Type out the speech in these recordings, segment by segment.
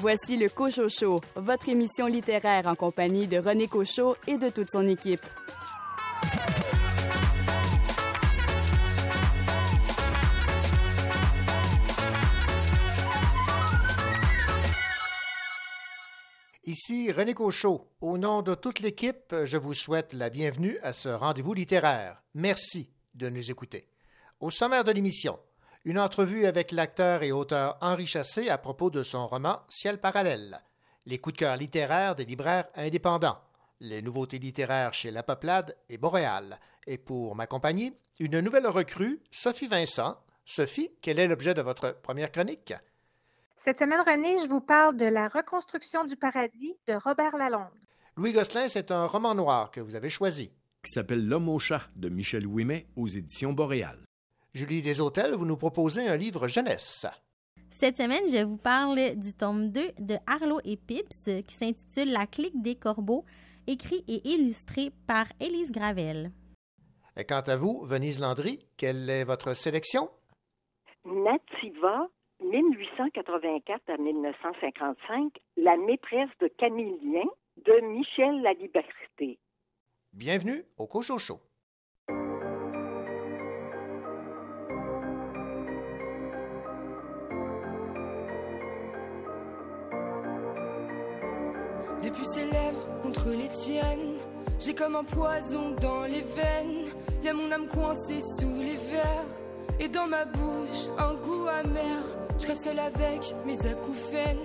Voici le Cocho Show, votre émission littéraire en compagnie de René Cochot et de toute son équipe. Ici René Cochot. Au nom de toute l'équipe, je vous souhaite la bienvenue à ce rendez-vous littéraire. Merci de nous écouter. Au sommaire de l'émission, une entrevue avec l'acteur et auteur Henri Chassé à propos de son roman Ciel parallèle, les coups de cœur littéraires des libraires indépendants, les nouveautés littéraires chez La Peuplade et Boréal, et pour m'accompagner, une nouvelle recrue, Sophie Vincent. Sophie, quel est l'objet de votre première chronique? Cette semaine, René, je vous parle de La reconstruction du paradis de Robert Lalonde. Louis Gosselin, c'est un roman noir que vous avez choisi. Qui s'appelle L'homme au chat de Michel Ouimet aux éditions Boréal. Julie Deshôtels, vous nous proposez un livre jeunesse. Cette semaine, je vous parle du tome 2 de Arlo et Pips qui s'intitule La clique des corbeaux, écrit et illustré par Élise Gravel. Et quant à vous, Venise Landry, quelle est votre sélection? Nativa 1884 à 1955, La maîtresse de Camillien de Michel Laliberté. Bienvenue au Cochocho. Depuis ses lèvres contre les tiennes, j'ai comme un poison dans les veines. Y a mon âme coincée sous les verres. Et dans ma bouche, un goût amer. Je rêve seul avec mes acouphènes.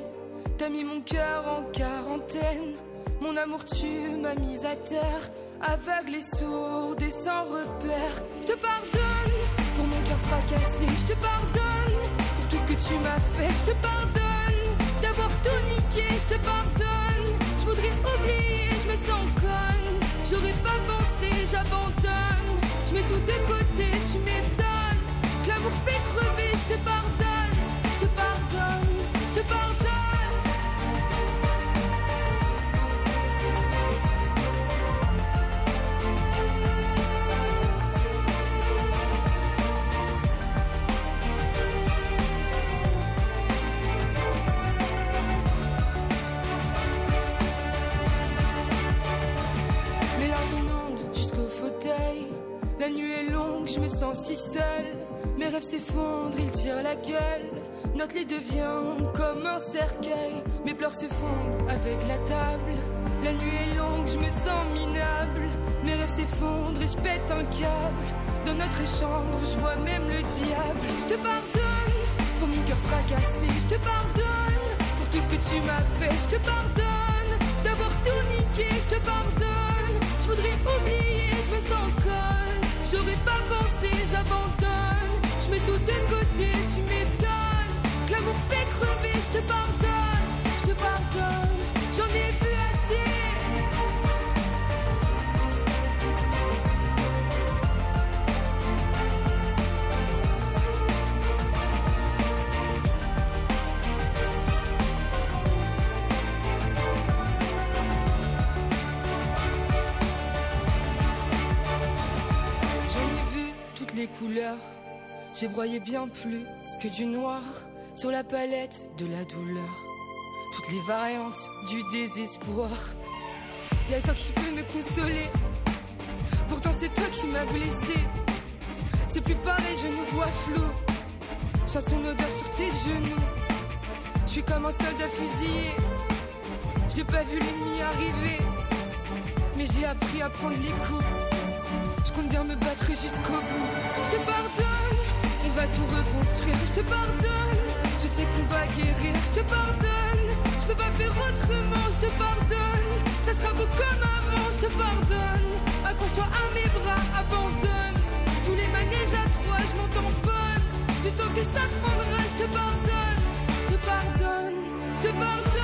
T'as mis mon cœur en quarantaine. Mon amour, tu m'as mise à terre. Aveugle et sourde et sans repère. Je te pardonne pour mon cœur fracassé. Je te pardonne pour tout ce que tu m'as fait. Je te pardonne d'avoir tout. Je te pardonne. Je voudrais oublier, je me sens conne. J'aurais pas pensé, j'abandonne. Je mets tout de côté, tu m'étonnes. L'amour fait crever, je te pardonne. Je me sens si seule. Mes rêves s'effondrent, ils tirent la gueule. Notre lit devient comme un cercueil. Mes pleurs se fondent avec la table. La nuit est longue, je me sens minable. Mes rêves s'effondrent et je pète un câble. Dans notre chambre, je vois même le diable. Je te pardonne pour mon cœur fracassé. Je te pardonne pour tout ce que tu m'as fait. Je te pardonne d'avoir tout niqué. Je te pardonne. Je voudrais oublier, je me sens conne. J'aurais pas j'abandonne. Je mets tout de côté, tu m'étonnes. Que l'amour fait crever, je te pardonne. J'ai broyé bien plus que du noir sur la palette de la douleur. Toutes les variantes du désespoir. Y'a toi qui peux me consoler. Pourtant c'est toi qui m'as blessé. C'est plus pareil, je nous vois flou. Sens son sur tes genoux. Je suis comme un soldat fusillé. J'ai pas vu l'ennemi arriver. Mais j'ai appris à prendre les coups. Compte bien me battre jusqu'au bout. Je te pardonne, on va tout reconstruire. Je te pardonne, je sais qu'on va guérir. Je te pardonne, je peux pas faire autrement. Je te pardonne, ça sera beau comme avant. Je te pardonne, accroche-toi à mes bras, abandonne. Tous les manèges à trois, je m'en tamponne. Du temps que ça prendra, je te pardonne, je te pardonne, je te pardonne.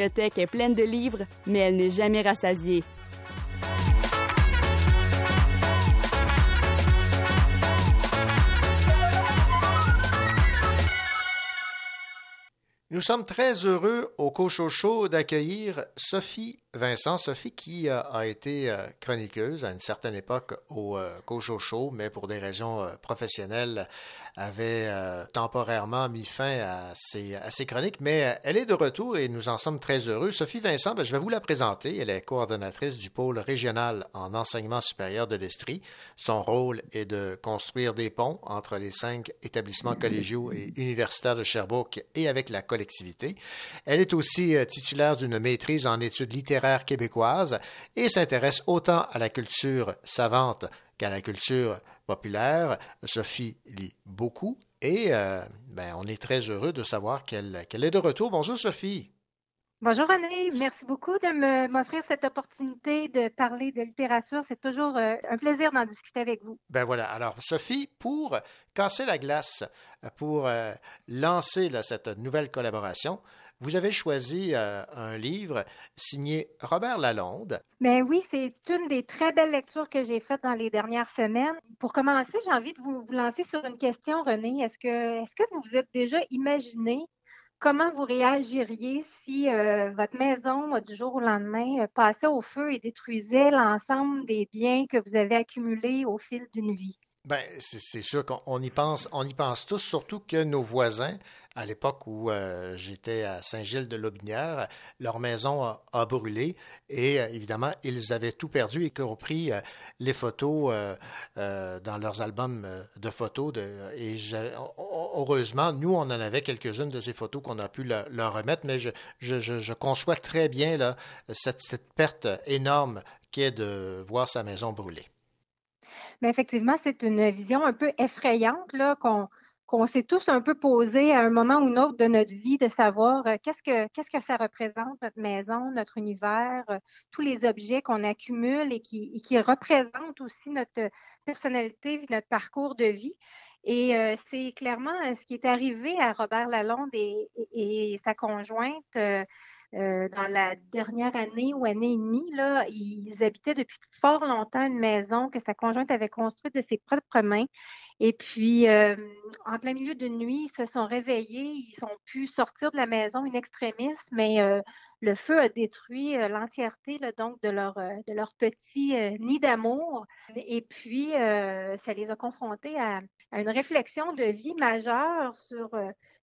Est pleine de livres, mais elle n'est jamais rassasiée. Nous sommes très heureux au Cochocho d'accueillir Sophie Vincent. Sophie qui euh, a été euh, chroniqueuse à une certaine époque au euh, Cochocho, mais pour des raisons professionnelles avait euh, temporairement mis fin à ses, chroniques, mais euh, elle est de retour et nous en sommes très heureux. Sophie Vincent, ben, je vais vous la présenter. Elle est coordonnatrice du pôle régional en enseignement supérieur de l'Estrie. Son rôle est de construire des ponts entre les cinq établissements collégiaux et universitaires de Sherbrooke et avec la collectivité. Elle est aussi euh, titulaire d'une maîtrise en études littéraires québécoises et s'intéresse autant à la culture savante qu'à la culture populaire. Sophie lit beaucoup et euh, ben, on est très heureux de savoir qu'elle est de retour. Bonjour Sophie. Bonjour René, merci beaucoup de m'offrir cette opportunité de parler de littérature. C'est toujours euh, un plaisir d'en discuter avec vous. Ben voilà, alors Sophie, pour casser la glace, pour euh, lancer cette nouvelle collaboration, vous avez choisi euh, un livre signé Robert Lalonde. Ben oui, c'est une des très belles lectures que j'ai faites dans les dernières semaines. Pour commencer, j'ai envie de vous, lancer sur une question, René. Est-ce que, est-ce que vous vous êtes déjà imaginé comment vous réagiriez si euh, votre maison, du jour au lendemain, euh, passait au feu et détruisait l'ensemble des biens que vous avez accumulés au fil d'une vie? Ben, c'est sûr qu'on y pense, on y pense tous, surtout que nos voisins, à l'époque où euh, j'étais à Saint-Gilles-de-Lobinière, leur maison a, brûlé et euh, évidemment, ils avaient tout perdu, y compris euh, les photos dans leurs albums de photos. Et heureusement, nous, on en avait quelques-unes de ces photos qu'on a pu leur remettre, mais je, conçois très bien cette, perte énorme qu'est de voir sa maison brûler. Mais effectivement, c'est une vision un peu effrayante qu'on qu'on s'est tous un peu posé à un moment ou un autre de notre vie, de savoir euh, qu'est-ce que ça représente, notre maison, notre univers, euh, tous les objets qu'on accumule et qui, représentent aussi notre personnalité, notre parcours de vie. Et euh, c'est clairement ce qui est arrivé à Robert Lalonde et, sa conjointe. dans la dernière année ou année et demie, ils habitaient depuis fort longtemps une maison que sa conjointe avait construite de ses propres mains. Et puis, euh, en plein milieu de nuit, ils se sont réveillés, ils ont pu sortir de la maison in extremis, mais euh, le feu a détruit euh, l'entièreté donc de leur, de leur petit nid d'amour. Et puis, ça les a confrontés à, une réflexion de vie majeure sur,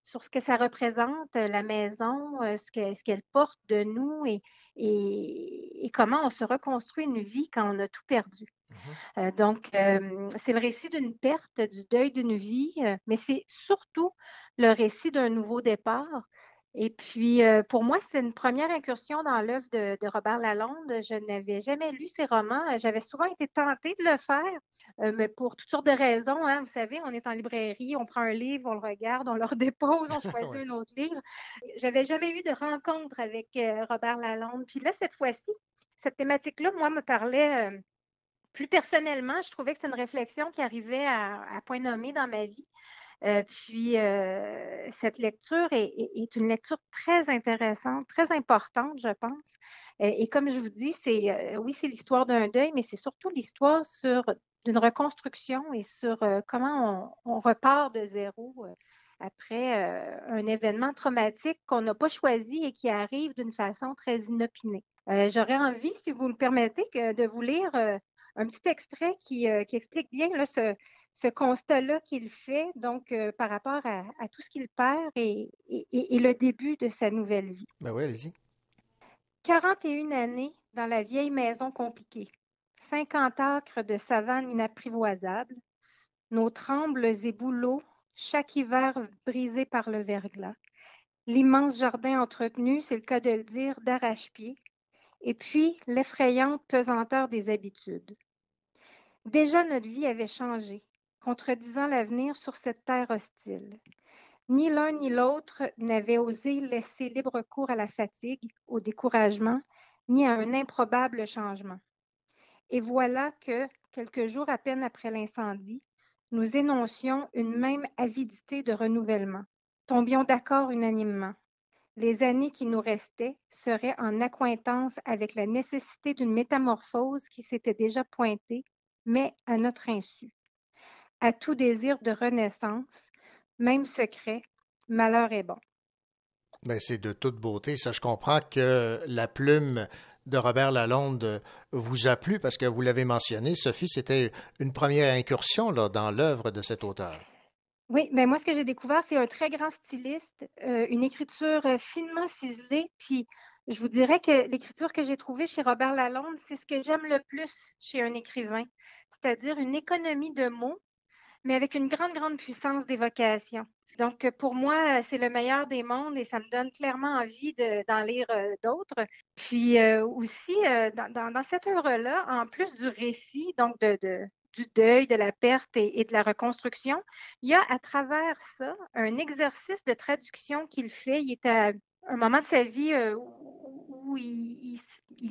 sur ce que ça représente, la maison, ce qu'elle porte de nous et, et, comment on se reconstruit une vie quand on a tout perdu. Mmh euh, donc, euh, c'est le récit d'une perte, du deuil d'une vie, euh, mais c'est surtout le récit d'un nouveau départ. Et puis, pour moi, c'est une première incursion dans l'œuvre de, Robert Lalonde. Je n'avais jamais lu ses romans. J'avais souvent été tentée de le faire, mais pour toutes sortes de raisons. Hein. Vous savez, on est en librairie, on prend un livre, on le regarde, on le redépose, on choisit un autre livre. J'avais jamais eu de rencontre avec Robert Lalonde. Puis là, cette fois-ci, cette thématique-là, moi, me parlait plus personnellement, je trouvais que c'est une réflexion qui arrivait à, point nommé dans ma vie. Euh, puis, euh, cette lecture est, une lecture très intéressante, très importante, je pense. Et, comme je vous dis, c'est euh, oui, c'est l'histoire d'un deuil, mais c'est surtout l'histoire sur d'une reconstruction et sur comment on, on, repart de zéro après un événement traumatique qu'on n'a pas choisi et qui arrive d'une façon très inopinée. J'aurais envie, si vous me permettez, de vous lire un petit extrait qui, euh, explique bien ce, constat-là qu'il fait, donc euh, par rapport à, tout ce qu'il perd et, le début de sa nouvelle vie. Ben oui, allez-y. 41 années dans la vieille maison compliquée, 50 acres de savane inapprivoisable, nos trembles et bouleaux, chaque hiver brisé par le verglas, l'immense jardin entretenu, c'est le cas de le dire, d'arrache-pied, et puis l'effrayante pesanteur des habitudes. Déjà notre vie avait changé, contredisant l'avenir sur cette terre hostile. Ni l'un ni l'autre n'avait osé laisser libre cours à la fatigue, au découragement, ni à un improbable changement. Et voilà que, quelques jours à peine après l'incendie, nous énoncions une même avidité de renouvellement, tombions d'accord unanimement. les années qui nous restaient seraient en accointance avec la nécessité d'une métamorphose qui s'était déjà pointée, mais à notre insu. À tout désir de renaissance, même secret, malheur est bon. Ben, c'est de toute beauté. Ça, je comprends que la plume de Robert Lalonde vous a plu parce que vous l'avez mentionné, Sophie, c'était une première incursion là, dans l'œuvre de cet auteur. Oui, mais moi, ce que j'ai découvert, c'est un très grand styliste, euh, une écriture euh, finement ciselée. Puis, je vous dirais que l'écriture que j'ai trouvée chez Robert Lalonde, c'est ce que j'aime le plus chez un écrivain, c'est-à-dire une économie de mots, mais avec une grande, grande puissance d'évocation. Donc, pour moi, c'est le meilleur des mondes et ça me donne clairement envie d'en lire euh, d'autres. Puis aussi, dans, cette œuvre-là, en plus du récit, donc du deuil, de la perte et, de la reconstruction. Il y a à travers ça un exercice de traduction qu'il fait. Il est à un moment de sa vie euh, où il,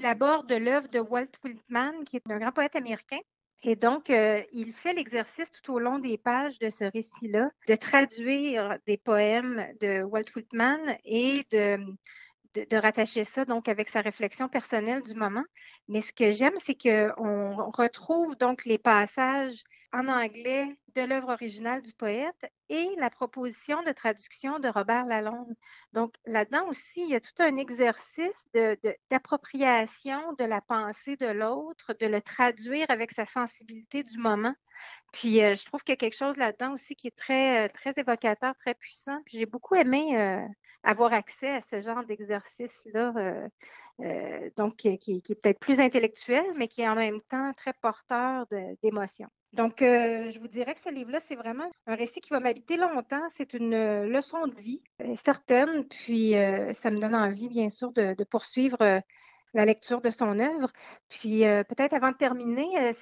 aborde l'œuvre de Walt Whitman, qui est un grand poète américain. Et donc, euh, il fait l'exercice tout au long des pages de ce récit-là de traduire des poèmes de Walt Whitman et de, de, rattacher ça donc avec sa réflexion personnelle du moment. Mais ce que j'aime, c'est qu'on retrouve donc les passages en anglais de l'œuvre originale du poète et la proposition de traduction de Robert Lalonde. Donc là-dedans aussi, il y a tout un exercice d'appropriation de, la pensée de l'autre, de le traduire avec sa sensibilité du moment. Puis euh, je trouve qu'il y a quelque chose là-dedans aussi qui est très, très évocateur, très puissant. J'ai beaucoup aimé euh, avoir accès à ce genre d'exercice-là, euh, euh, donc qui, est peut-être plus intellectuel, mais qui est en même temps très porteur d'émotions. Donc, euh, je vous dirais que ce livre-là, c'est vraiment un récit qui va m'habiter longtemps. C'est une leçon de vie certaine, puis ça me donne envie, bien sûr, de poursuivre la lecture de son œuvre. Puis euh, peut-être avant de terminer, euh,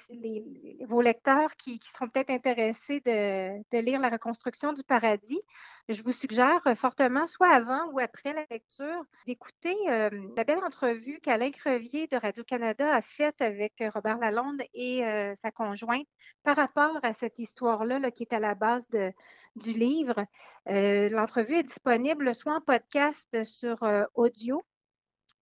vos lecteurs qui, seront peut-être intéressés de, lire La reconstruction du paradis, je vous suggère fortement, soit avant ou après la lecture, d'écouter euh, la belle entrevue qu'Alain Crevier de Radio-Canada a faite avec Robert Lalonde et sa conjointe par rapport à cette histoire-là là, qui est à la base de, du livre. L'entrevue est disponible soit en podcast sur audio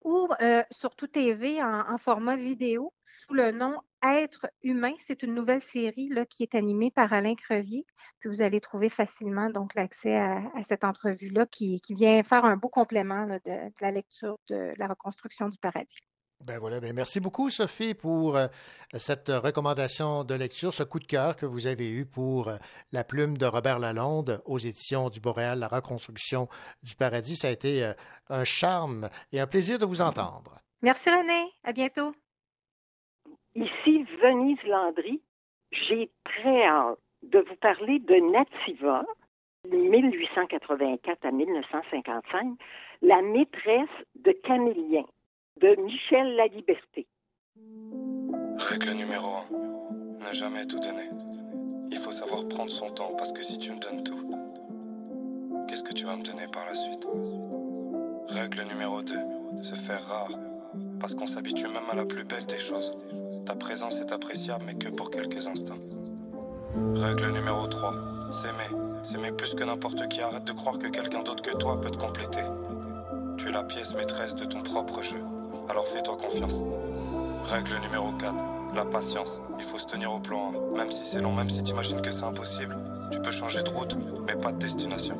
ou euh, sur TV en, format vidéo sous le nom Être humain. C'est une nouvelle série là, qui est animée par Alain Crevier. Vous allez trouver facilement donc l'accès à, cette entrevue-là qui, vient faire un beau complément de la lecture de la reconstruction du paradis. Ben voilà, ben merci beaucoup Sophie pour euh, cette recommandation de lecture, ce coup de cœur que vous avez eu pour euh, La plume de Robert Lalonde aux éditions du Boréal, La reconstruction du paradis. Ça a été euh, un charme et un plaisir de vous entendre. Merci René, à bientôt. Ici Venise Landry. J'ai très hâte de vous parler de Nativa, 1884 à 1955, la maîtresse de Camélien de Michel Laliberté. Règle numéro 1. Ne jamais tout donner. Il faut savoir prendre son temps parce que si tu me donnes tout, qu'est-ce que tu vas me donner par la suite? Règle numéro 2. Se faire rare. Parce qu'on s'habitue même à la plus belle des choses. Ta présence est appréciable mais que pour quelques instants. Règle numéro 3. S'aimer. S'aimer plus que n'importe qui. Arrête de croire que quelqu'un d'autre que toi peut te compléter. Tu es la pièce maîtresse de ton propre jeu alors fais-toi confiance. Règle numéro 4, la patience. Il faut se tenir au plan même si c'est long, même si t'imagines que c'est impossible. Tu peux changer de route, mais pas de destination.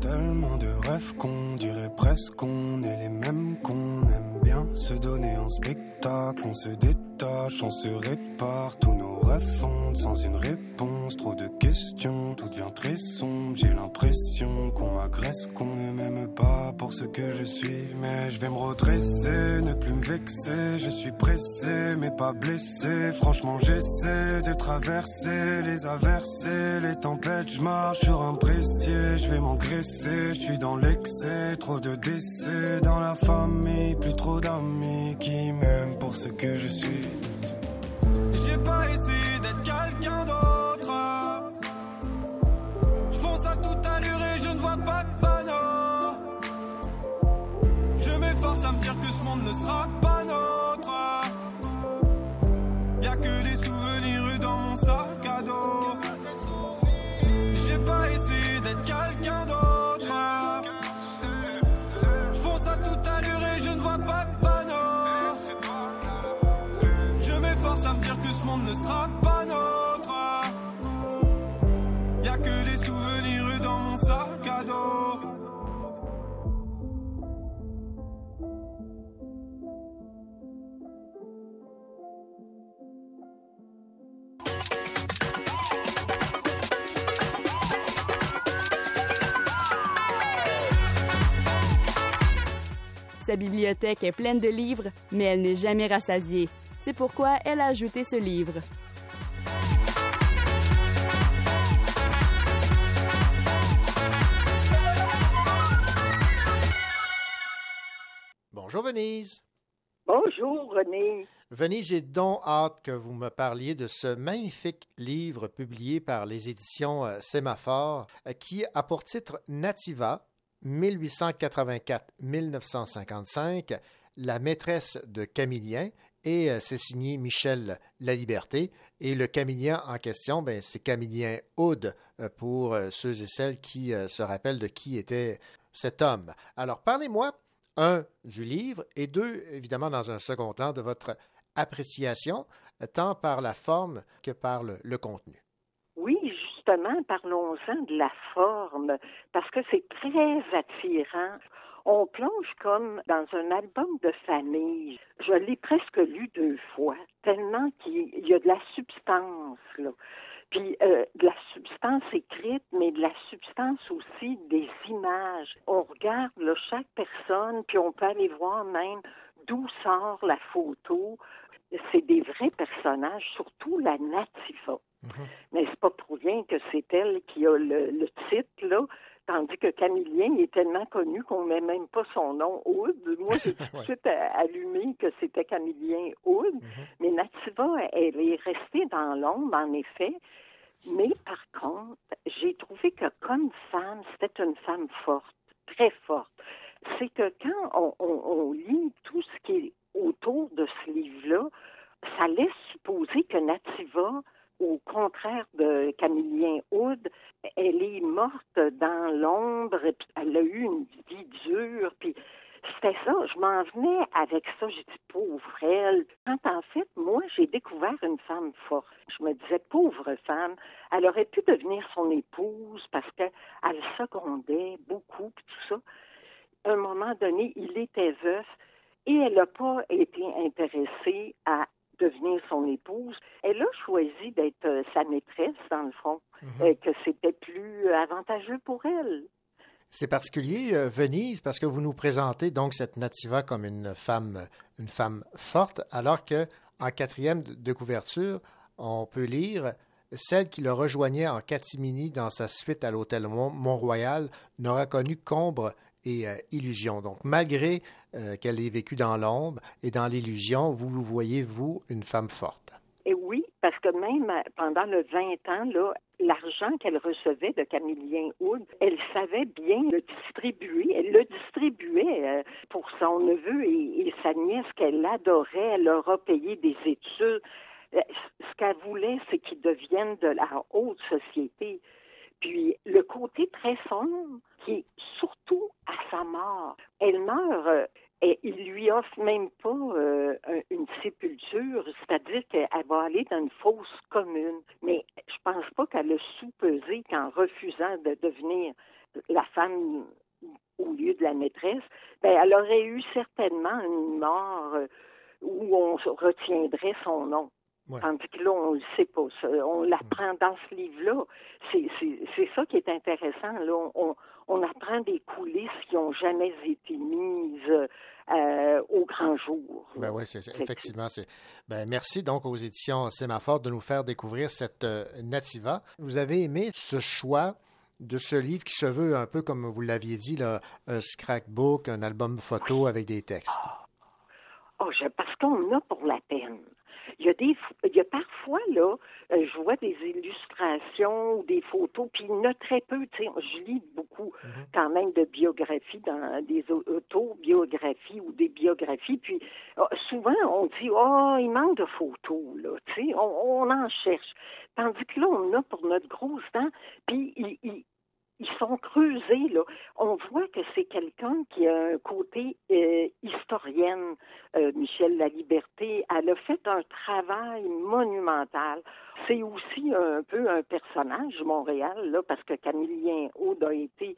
Tellement de rêves qu'on dirait presque qu'on est les mêmes, qu'on aime bien se donner en spectacle, on se détache, on se répare. Tous nos rêves sans une réponse, trop de questions, tout devient très sombre, j'ai l'impression qu'on m'agresse, qu'on ne m'aime pas pour ce que je suis, mais je vais me redresser, ne plus me vexer, je suis pressé mais pas blessé, franchement j'essaie de traverser les averses, les tempêtes, je marche sur un pressier, je vais m'engraisser, je suis dans l'excès, trop de décès. Dans la famille, plus trop d'amis qui m'aiment pour ce que je suis. J'ai pas essayé d'être quelqu'un d'autre. Je fonce à toute allure et je ne vois pas de panneau. Je m'efforce à me dire que ce monde ne sera pas Sa bibliothèque est pleine de livres, mais elle n'est jamais rassasiée. C'est pourquoi elle a ajouté ce livre. Bonjour Venise. Bonjour, René. Venise, j'ai donc hâte que vous me parliez de ce magnifique livre publié par les éditions euh, Sémaphore euh, qui a pour titre Nativa 1884-1955, La maîtresse de Camillien et euh, c'est signé Michel Laliberté. Et le Camillien en question, ben, c'est Camillien Aude pour ceux et celles qui se rappellent de qui était cet homme. Alors, parlez-moi un, du livre, et deux, évidemment, dans un second temps, de votre appréciation, tant par la forme que par le contenu. Justement, parlons-en de la forme, parce que c'est très attirant. On plonge comme dans un album de famille. Je l'ai presque lu deux fois, tellement qu'il y a de la substance, là puis euh, de la substance écrite, mais de la substance aussi des images. On regarde chaque personne, puis on peut aller voir même d'où sort la photo. C'est des vrais personnages, surtout la Natifa. Mm-hmm. Mais c'est pas pour rien que c'est elle qui a le, le titre, là. Tandis que Camillien est tellement connu qu'on ne met même pas son nom Oud. Moi, j'ai tout de suite allumé que c'était Camillien Oud. Mm-hmm. Mais Nativa, elle est restée dans l'ombre, en effet. Mais par contre, j'ai trouvé que comme femme, c'était une femme forte, très forte. C'est que quand on, lit tout ce qui est autour de ce livre-là, ça laisse supposer que Nativa, au contraire de Camillien Houd, elle est morte dans l'ombre, elle a eu une vie dure, puis c'était ça, je m'en venais avec ça, j'ai dit pauvre elle. Quand en fait, moi, j'ai découvert une femme forte. Je me disais, pauvre femme, elle aurait pu devenir son épouse parce qu'elle secondait beaucoup, puis tout ça. À un moment donné, il était veuf et elle n'a pas été intéressée à devenir son épouse. Elle a choisi d'être euh, sa maîtresse, dans le fond, mm-hmm. et que c'était plus avantageux pour elle. C'est particulier, euh, Venise, parce que vous nous présentez donc cette Nativa comme une femme, une femme forte, alors que en quatrième de couverture, on peut lire celle qui le rejoignait en catimini dans sa suite à l'hôtel Mont-Royal n'aura connu qu'ombre et euh, illusion. Donc, malgré euh, qu'elle ait vécu dans l'ombre et dans l'illusion, vous voyez, vous, une femme forte. Et oui, parce que même pendant le 20 ans, l'argent qu'elle recevait de Camillien Hood, elle savait bien le distribuer. Elle le distribuait euh, pour son neveu et, sa nièce qu'elle adorait. Elle leur a payé des études. Euh, ce qu'elle voulait, c'est qu'ils deviennent de la haute société. Puis le côté très sombre, qui est surtout à sa mort. Elle meurt euh, et il lui offre même pas euh, une sépulture, c'est-à-dire qu'elle va aller dans une fosse commune. Mais je pense pas qu'elle a sous-pesé qu'en refusant de devenir la femme au lieu de la maîtresse, ben, elle aurait eu certainement une mort euh, où on retiendrait son nom. Tandis que là, on ne sait pas. On l'apprend dans ce livre-là. C'est ça qui est intéressant. Là. On, on apprend des coulisses qui n'ont jamais été mises euh, au grand jour. Ben oui, effectivement. Ben, merci donc aux éditions Sémaphore de nous faire découvrir cette euh, Nativa. Vous avez aimé ce choix de ce livre qui se veut un peu, comme vous l'aviez dit, là, un scrapbook, un album photo avec des textes? Oh, parce qu'on a pour la peine. Il y a des, il y a parfois là, euh, je vois des illustrations ou des photos, puis il y en a très peu. Tu sais, je lis beaucoup mhm. quand même de biographies, dans des autobiographies ou des biographies. Puis euh, souvent on dit oh il manque de photos là, tu sais, on, en cherche. Tandis que là on a pour notre gros temps, puis il, ils sont creusés, là. On voit que c'est quelqu'un qui a un côté euh, historienne, euh, Michel La Liberté. Elle a fait un travail monumental. C'est aussi un peu un personnage, Montréal, là, parce que Camillien Aude a été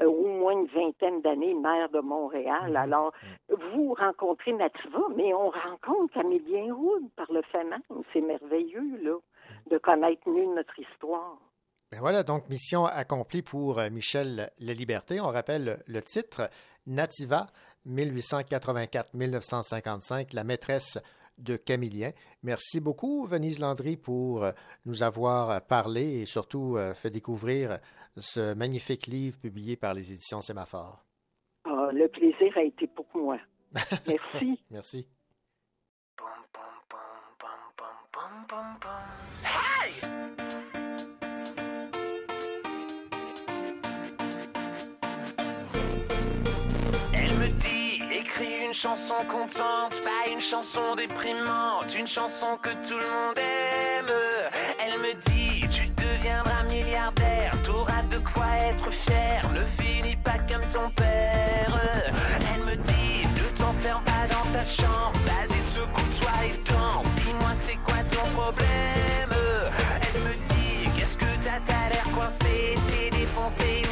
euh, au moins une vingtaine d'années maire de Montréal. Mhm. Alors, vous rencontrez Nativa, mais on rencontre Camillien Aude par le fait même. C'est merveilleux, là, de connaître mieux notre histoire. Ben voilà, donc mission accomplie pour euh, Michel La Liberté. On rappelle le titre Nativa 1884-1955, la maîtresse de Camillien. Merci beaucoup, Venise Landry, pour euh, nous avoir parlé et surtout euh, fait découvrir ce magnifique livre publié par les éditions Sémaphore. Ah, le plaisir a été pour moi. Merci. Merci. Chanson contente, pas une chanson déprimante, une chanson que tout le monde aime. Elle me dit, tu deviendras milliardaire, t'auras de quoi être fier, ne finis pas comme ton père. Elle me dit, ne t'enferme pas dans ta chambre, vas-y secoue-toi et tant, dis-moi c'est quoi ton problème? Elle me dit, qu'est-ce que t'as, t'as l'air coincé, t'es défoncé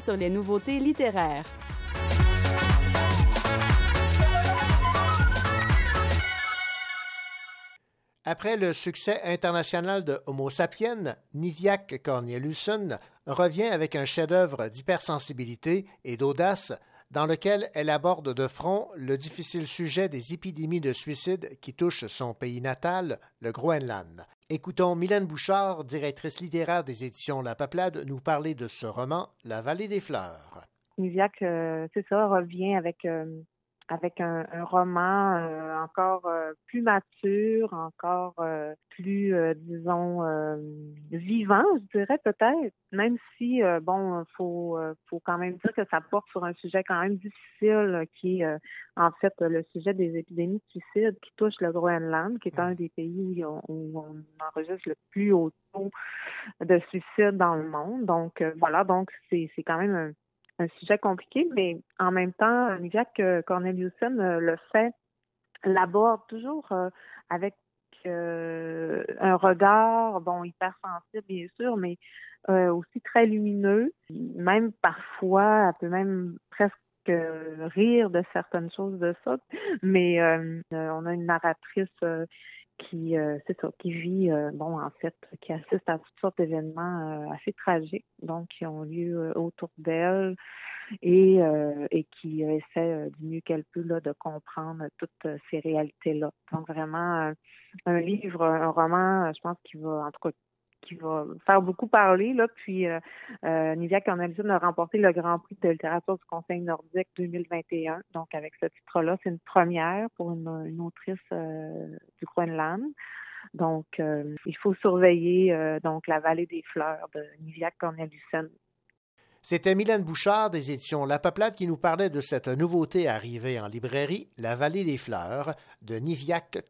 sur les nouveautés littéraires. Après le succès international de Homo sapiens, Niviaq Corneliusson revient avec un chef-d'œuvre d'hypersensibilité et d'audace dans lequel elle aborde de front le difficile sujet des épidémies de suicide qui touchent son pays natal, le Groenland. Écoutons Mylène Bouchard, directrice littéraire des éditions La Peuplade, nous parler de ce roman, La vallée des fleurs. Revient avec avec un, roman euh, encore euh, plus mature, encore euh, plus, disons, vivant, je dirais peut-être, même si, bon, faut, faut quand même dire que ça porte sur un sujet quand même difficile, qui est en fait le sujet des épidémies de suicide qui touche le Groenland, qui est un des pays où on, enregistre le plus haut taux de suicide dans le monde. Donc, voilà, donc c'est quand même un un sujet compliqué, mais en même temps, euh, Corneliusen euh, le fait, l'aborde toujours euh, avec un regard, bon, hypersensible bien sûr, mais aussi très lumineux. Même parfois, elle peut même presque rire de certaines choses de ça. Mais on a une narratrice qui euh, c'est ça, qui vit euh, bon en fait, qui assiste à toutes sortes d'événements euh, assez tragiques, donc qui ont lieu autour d'elle et et qui essaie du mieux qu'elle peut là de comprendre toutes ces réalités là. Donc vraiment un livre, un roman, je pense qu'il va en tout cas qui va faire beaucoup parler. Là. Puis, euh, euh, Nivia a remporté le Grand Prix de littérature du Conseil nordique 2021. Donc, avec ce titre-là, c'est une première pour une, autrice euh, du Groenland. Donc, euh, il faut surveiller donc la vallée des fleurs de Nivia Cornelissen. C'était Mylène Bouchard des éditions La Peuplade qui nous parlait de cette nouveauté arrivée en librairie, La vallée des fleurs de Niviak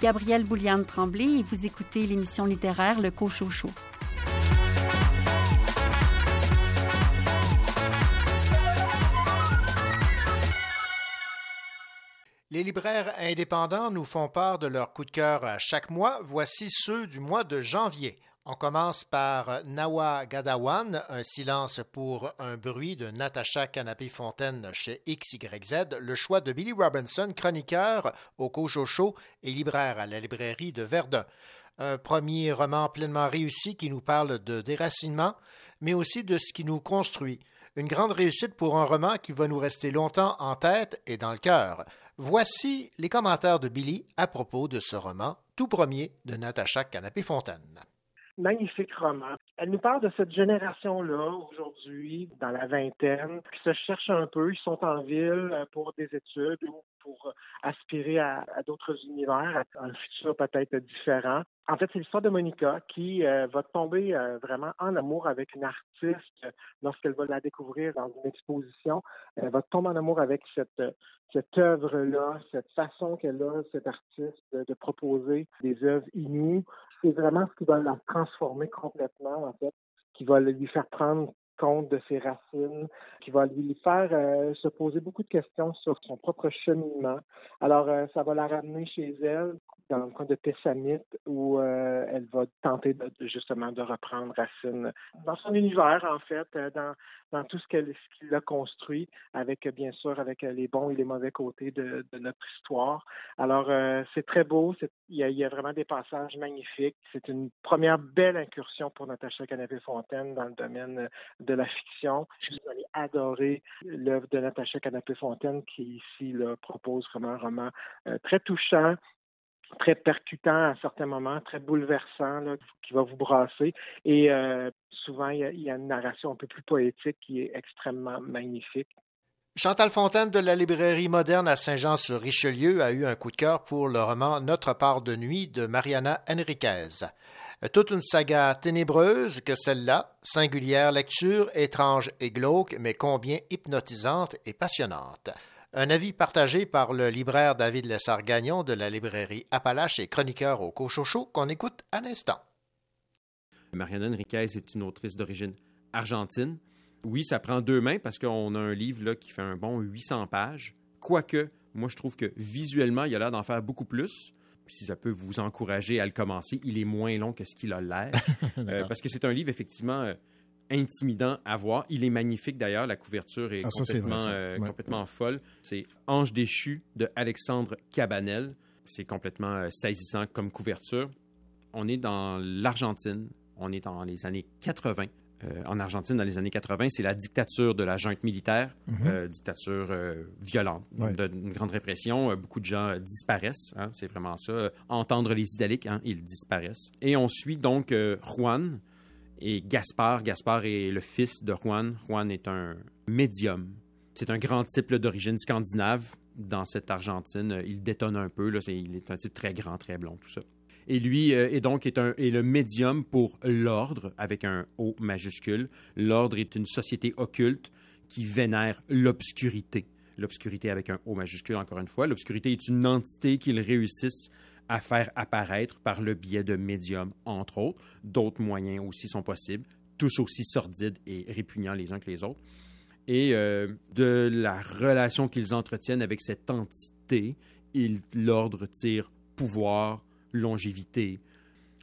Gabrielle Bouliane-Tremblay et vous écoutez l'émission littéraire Le Cochocho. Les libraires indépendants nous font part de leur coup de cœur chaque mois. Voici ceux du mois de janvier. On commence par Nawa Gadawan, Un silence pour un bruit de Natacha Canapé-Fontaine chez XYZ, le choix de Billy Robinson, chroniqueur au Cochocho et libraire à la librairie de Verdun. Un premier roman pleinement réussi qui nous parle de déracinement, mais aussi de ce qui nous construit. Une grande réussite pour un roman qui va nous rester longtemps en tête et dans le cœur. Voici les commentaires de Billy à propos de ce roman, tout premier de Natacha Canapé-Fontaine magnifique roman. Elle nous parle de cette génération-là, aujourd'hui, dans la vingtaine, qui se cherche un peu. Ils sont en ville euh, pour des études ou pour euh, aspirer à, d'autres univers, à un futur peut-être différent. En fait, c'est l'histoire de Monica qui euh, va tomber vraiment en amour avec une artiste lorsqu'elle va la découvrir dans une exposition. Elle va tomber en amour avec cette, cette œuvre-là, cette façon qu'elle a, cette artiste, de, de proposer des œuvres inoues c'est vraiment ce qui va la transformer complètement, en fait, qui va lui faire prendre compte de ses racines, qui va lui faire euh, se poser beaucoup de questions sur son propre cheminement. Alors, euh, ça va la ramener chez elle dans le coin de Pessamit, où euh, elle va tenter justement de reprendre racine dans son univers, en fait, dans, dans tout ce qu'elle a construit, avec bien sûr avec les bons et les mauvais côtés de, notre histoire. Alors, c'est très beau, il y, a, vraiment des passages magnifiques. C'est une première belle incursion pour Natacha Canapé-Fontaine dans le domaine la fiction. Vous allez adorer l'œuvre de Natacha Canapé-Fontaine qui ici propose vraiment un roman euh, très touchant, très percutant à certains moments, très bouleversant, qui va vous brasser. Et euh, souvent, il y, a, une narration un peu plus poétique qui est extrêmement magnifique. Chantal Fontaine de la librairie moderne à Saint-Jean-sur-Richelieu a eu un coup de cœur pour le roman Notre part de nuit de Mariana Enriquez. Toute une saga ténébreuse que celle-là, singulière lecture, étrange et glauque, mais combien hypnotisante et passionnante. Un avis partagé par le libraire David Lessard-Gagnon de la librairie Appalache et chroniqueur au Cochocho qu'on écoute à l'instant. Mariana Enriquez est une autrice d'origine argentine. Oui, ça prend deux mains parce qu'on a un livre là, qui fait un bon 800 pages. Quoique, moi, je trouve que visuellement, il a l'air d'en faire beaucoup plus si ça peut vous encourager à le commencer, il est moins long que ce qu'il a l'air. euh, parce que c'est un livre effectivement euh, intimidant à voir. Il est magnifique d'ailleurs, la couverture est, ah, complètement, ça, euh, ouais. complètement folle. C'est Ange déchu de Alexandre Cabanel. C'est complètement saisissant comme couverture. On est dans l'Argentine, on est dans les années 80. Euh, en Argentine dans les années 80, c'est la dictature de la junte militaire, mm -hmm. euh, dictature euh, violente, ouais. une grande répression. beaucoup de gens disparaissent, hein, c'est vraiment ça. entendre les idéaliques, hein, ils disparaissent. Et on suit donc Juan et Gaspard. Gaspard est le fils de Juan. Juan est un médium. C'est un grand type d'origine scandinave dans cette Argentine. Il détonne un peu, là, il est un type très grand, très blond, tout ça. Et lui euh, est donc est, un, est le médium pour l'ordre avec un O majuscule. L'ordre est une société occulte qui vénère l'obscurité. L'obscurité avec un O majuscule, encore une fois. L'obscurité est une entité qu'ils réussissent à faire apparaître par le biais de médiums, entre autres. D'autres moyens aussi sont possibles, tous aussi sordides et répugnants les uns que les autres. Et euh, de la relation qu'ils entretiennent avec cette entité, l'ordre tire pouvoir, longévité.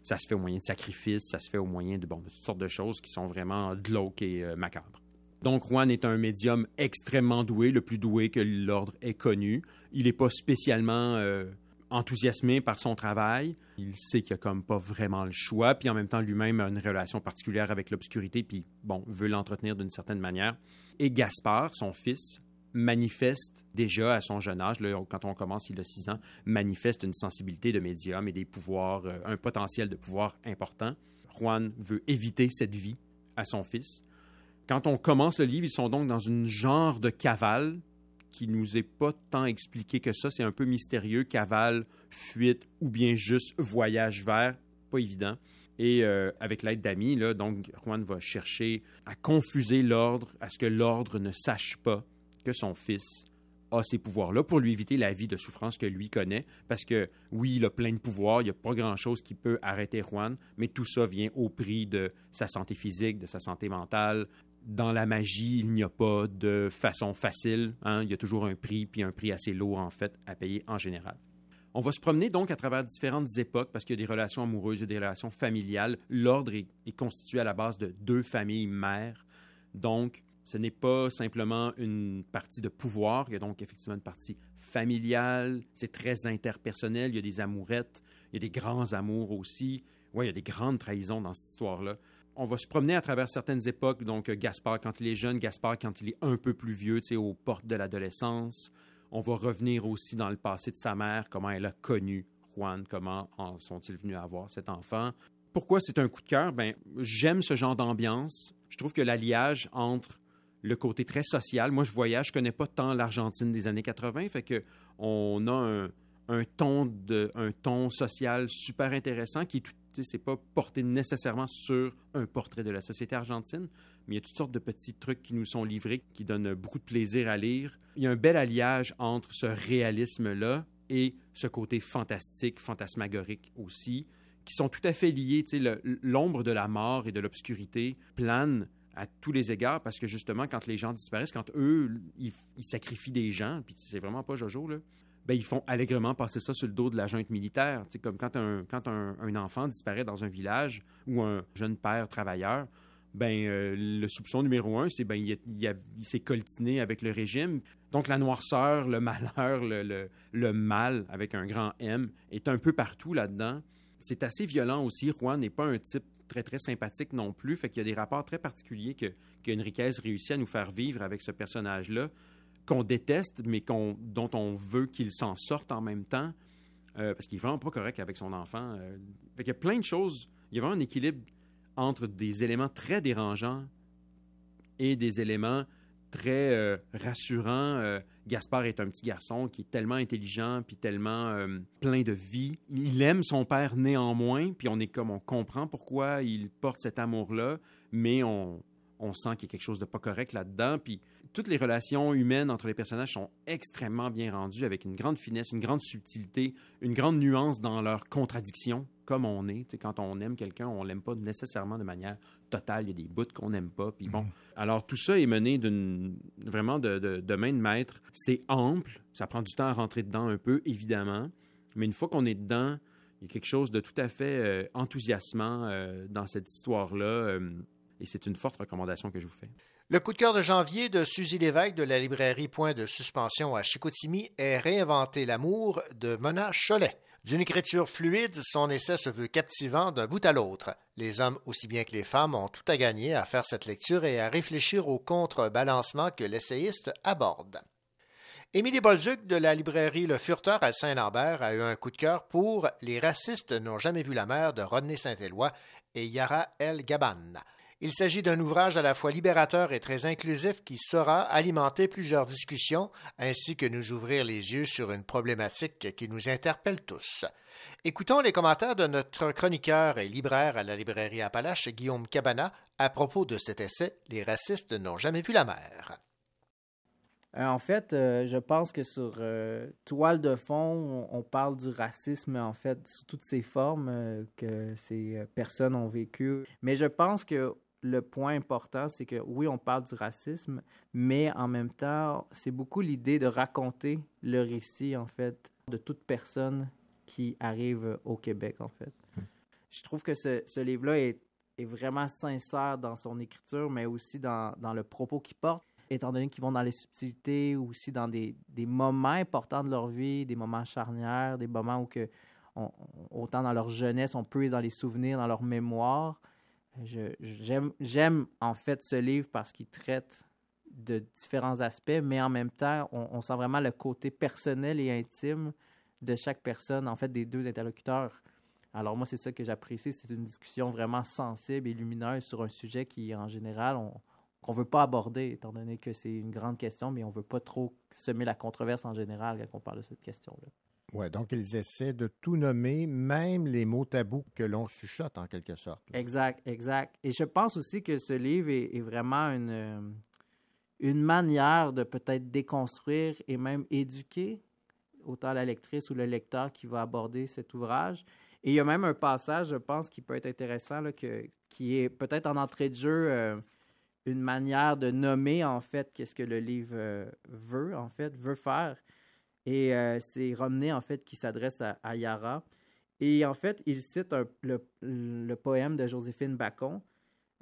Ça se fait au moyen de sacrifices, ça se fait au moyen de, de toutes sortes de choses qui sont vraiment glauques et euh, macabres. Donc, Juan est un médium extrêmement doué, le plus doué que l'ordre ait connu. Il n'est pas spécialement euh, enthousiasmé par son travail. Il sait qu'il n'a comme pas vraiment le choix, puis en même temps, lui-même a une relation particulière avec l'obscurité, puis bon, veut l'entretenir d'une certaine manière. Et Gaspard, son fils, manifeste déjà à son jeune âge, quand on commence, il a 6 ans, manifeste une sensibilité de médium et des pouvoirs, euh, un potentiel de pouvoir important. Juan veut éviter cette vie à son fils. Quand on commence le livre, ils sont donc dans une genre de cavale qui nous est pas tant expliqué que ça. C'est un peu mystérieux, cavale, fuite ou bien juste voyage vers, pas évident. Et euh, avec l'aide d'amis, donc Juan va chercher à confuser l'ordre, à ce que l'ordre ne sache pas que son fils a ces pouvoirs-là pour lui éviter la vie de souffrance que lui connaît. Parce que oui, il a plein de pouvoirs, il n'y a pas grand-chose qui peut arrêter Juan, mais tout ça vient au prix de sa santé physique, de sa santé mentale. Dans la magie, il n'y a pas de façon facile. Hein? Il y a toujours un prix, puis un prix assez lourd, en fait, à payer en général. On va se promener donc à travers différentes époques parce qu'il y a des relations amoureuses, il des relations familiales. L'ordre est, est constitué à la base de deux familles mères. Donc, ce n'est pas simplement une partie de pouvoir, il y a donc effectivement une partie familiale, c'est très interpersonnel, il y a des amourettes, il y a des grands amours aussi. Oui, il y a des grandes trahisons dans cette histoire-là. On va se promener à travers certaines époques, donc Gaspard quand il est jeune, Gaspard quand il est un peu plus vieux, tu sais, aux portes de l'adolescence. On va revenir aussi dans le passé de sa mère, comment elle a connu Juan, comment en sont-ils venus avoir cet enfant. Pourquoi c'est un coup de cœur? Ben, j'aime ce genre d'ambiance. Je trouve que l'alliage entre le côté très social. Moi, je voyage, je connais pas tant l'Argentine des années 80, fait que on a un, un, ton de, un ton social super intéressant qui c'est pas porté nécessairement sur un portrait de la société argentine, mais il y a toutes sortes de petits trucs qui nous sont livrés qui donnent beaucoup de plaisir à lire. Il y a un bel alliage entre ce réalisme-là et ce côté fantastique, fantasmagorique aussi, qui sont tout à fait liés. L'ombre de la mort et de l'obscurité plane à tous les égards parce que justement, quand les gens disparaissent, quand eux, ils, sacrifient des gens, puis c'est vraiment pas Jojo, là, ben, ils font allègrement passer ça sur le dos de la junte militaire. C'est comme quand, un, quand un, enfant disparaît dans un village ou un jeune père travailleur, ben, euh, le soupçon numéro un, c'est ben, il s'est coltiné avec le régime. Donc la noirceur, le malheur, le, le, le, mal avec un grand M est un peu partout là-dedans. C'est assez violent aussi. Juan n'est pas un type très, très sympathique non plus. Fait qu'il y a des rapports très particuliers que, réussit à nous faire vivre avec ce personnage-là qu'on déteste, mais qu'on, dont on veut qu'il s'en sorte en même temps, euh, parce qu'il est vraiment pas correct avec son enfant. Euh, il y a plein de choses. Il y a vraiment un équilibre entre des éléments très dérangeants et des éléments très euh, rassurants. Gaspard est un petit garçon qui est tellement intelligent puis tellement euh, plein de vie. Il aime son père néanmoins, puis on est comme on comprend pourquoi il porte cet amour-là, mais on, on sent qu'il y a quelque chose de pas correct là-dedans. Puis toutes les relations humaines entre les personnages sont extrêmement bien rendues avec une grande finesse, une grande subtilité, une grande nuance dans leurs contradictions, comme on est. T'sais, quand on aime quelqu'un, on l'aime pas nécessairement de manière totale. Il y a des bouts qu'on n'aime pas. Puis bon, mm -hmm. alors tout ça est mené d'une vraiment de, de, de, main de maître. C'est ample. Ça prend du temps à rentrer dedans un peu, évidemment. Mais une fois qu'on est dedans, il y a quelque chose de tout à fait euh, enthousiasmant euh, dans cette histoire-là. Euh, et c'est une forte recommandation que je vous fais. Le coup de cœur de janvier de Suzy Lévesque de la librairie Point de Suspension à Chicoutimi est Réinventer l'amour de Mona Cholet. D'une écriture fluide, son essai se veut captivant d'un bout à l'autre. Les hommes aussi bien que les femmes ont tout à gagner à faire cette lecture et à réfléchir au contrebalancement que l'essayiste aborde. Émilie Bolduc de la librairie Le Furteur à Saint-Lambert a eu un coup de cœur pour Les racistes n'ont jamais vu la mer de Rodney Saint-Éloi et Yara El Gaban. Il s'agit d'un ouvrage à la fois libérateur et très inclusif qui saura alimenter plusieurs discussions ainsi que nous ouvrir les yeux sur une problématique qui nous interpelle tous. Écoutons les commentaires de notre chroniqueur et libraire à la librairie Appalache, Guillaume Cabana, à propos de cet essai Les racistes n'ont jamais vu la mer. Euh, en fait, euh, je pense que sur euh, toile de fond, on, parle du racisme, en fait, sous toutes ses formes que ces personnes ont vécu. Mais je pense que le point important, c'est que oui, on parle du racisme, mais en même temps, c'est beaucoup l'idée de raconter le récit, en fait, de toute personne qui arrive au Québec, en fait. Je trouve que ce, ce livre-là est, est, vraiment sincère dans son écriture, mais aussi dans, dans le propos qu'il porte, étant donné qu'ils vont dans les subtilités, aussi dans des, des, moments importants de leur vie, des moments charnières, des moments où que, autant dans leur jeunesse, on peut dans les souvenirs, dans leur mémoire, J'aime en fait ce livre parce qu'il traite de différents aspects, mais en même temps, on, sent vraiment le côté personnel et intime de chaque personne, en fait, des deux interlocuteurs. Alors moi, c'est ça que j'apprécie, c'est une discussion vraiment sensible et lumineuse sur un sujet qui, en général, on qu'on ne veut pas aborder, étant donné que c'est une grande question, mais on ne veut pas trop semer la controverse en général quand on parle de cette question-là. Donc ils essaient de tout nommer, même les mots tabous que l'on chuchote en quelque sorte. Exact, exact. Et je pense aussi que ce livre est, vraiment une, une manière de peut-être déconstruire et même éduquer autant la lectrice ou le lecteur qui va aborder cet ouvrage. Et il y a même un passage, je pense, qui peut être intéressant, qui est peut-être en entrée de jeu euh, une manière de nommer en fait qu'est-ce que le livre euh, veut, en fait, veut faire. Et euh, c'est Romney, en fait, qui s'adresse à, Yara. Et en fait, il cite le, poème de Joséphine Bacon,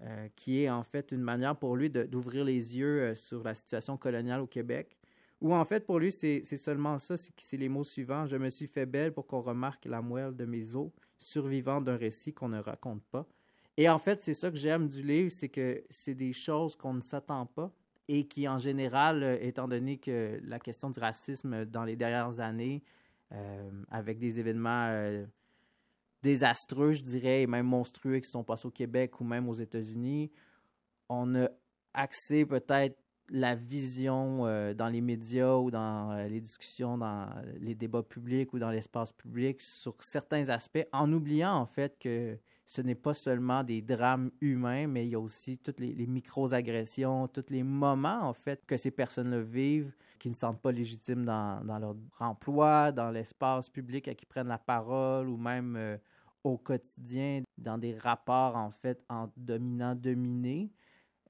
euh, qui est en fait une manière pour lui d'ouvrir les yeux euh, sur la situation coloniale au Québec. Ou en fait, pour lui, c'est seulement ça, c'est les mots suivants. Je me suis fait belle pour qu'on remarque la moelle de mes os, survivant d'un récit qu'on ne raconte pas. Et en fait, c'est ça que j'aime du livre, c'est que c'est des choses qu'on ne s'attend pas, et qui, en général, euh, étant donné que la question du racisme dans les dernières années, euh, avec des événements euh, désastreux, je dirais, et même monstrueux qui sont passés au Québec ou même aux États-Unis, on a axé peut-être la vision dans les médias ou dans les discussions, dans les débats publics ou dans l'espace public sur certains aspects, en oubliant en fait que ce n'est pas seulement des drames humains, mais il y a aussi toutes les, les micro-agressions, tous les moments en fait que ces personnes-là vivent, qui ne se sentent pas légitimes dans, leur emploi, dans l'espace public, à qui prennent la parole ou même euh, au quotidien, dans des rapports en fait en dominant-dominé.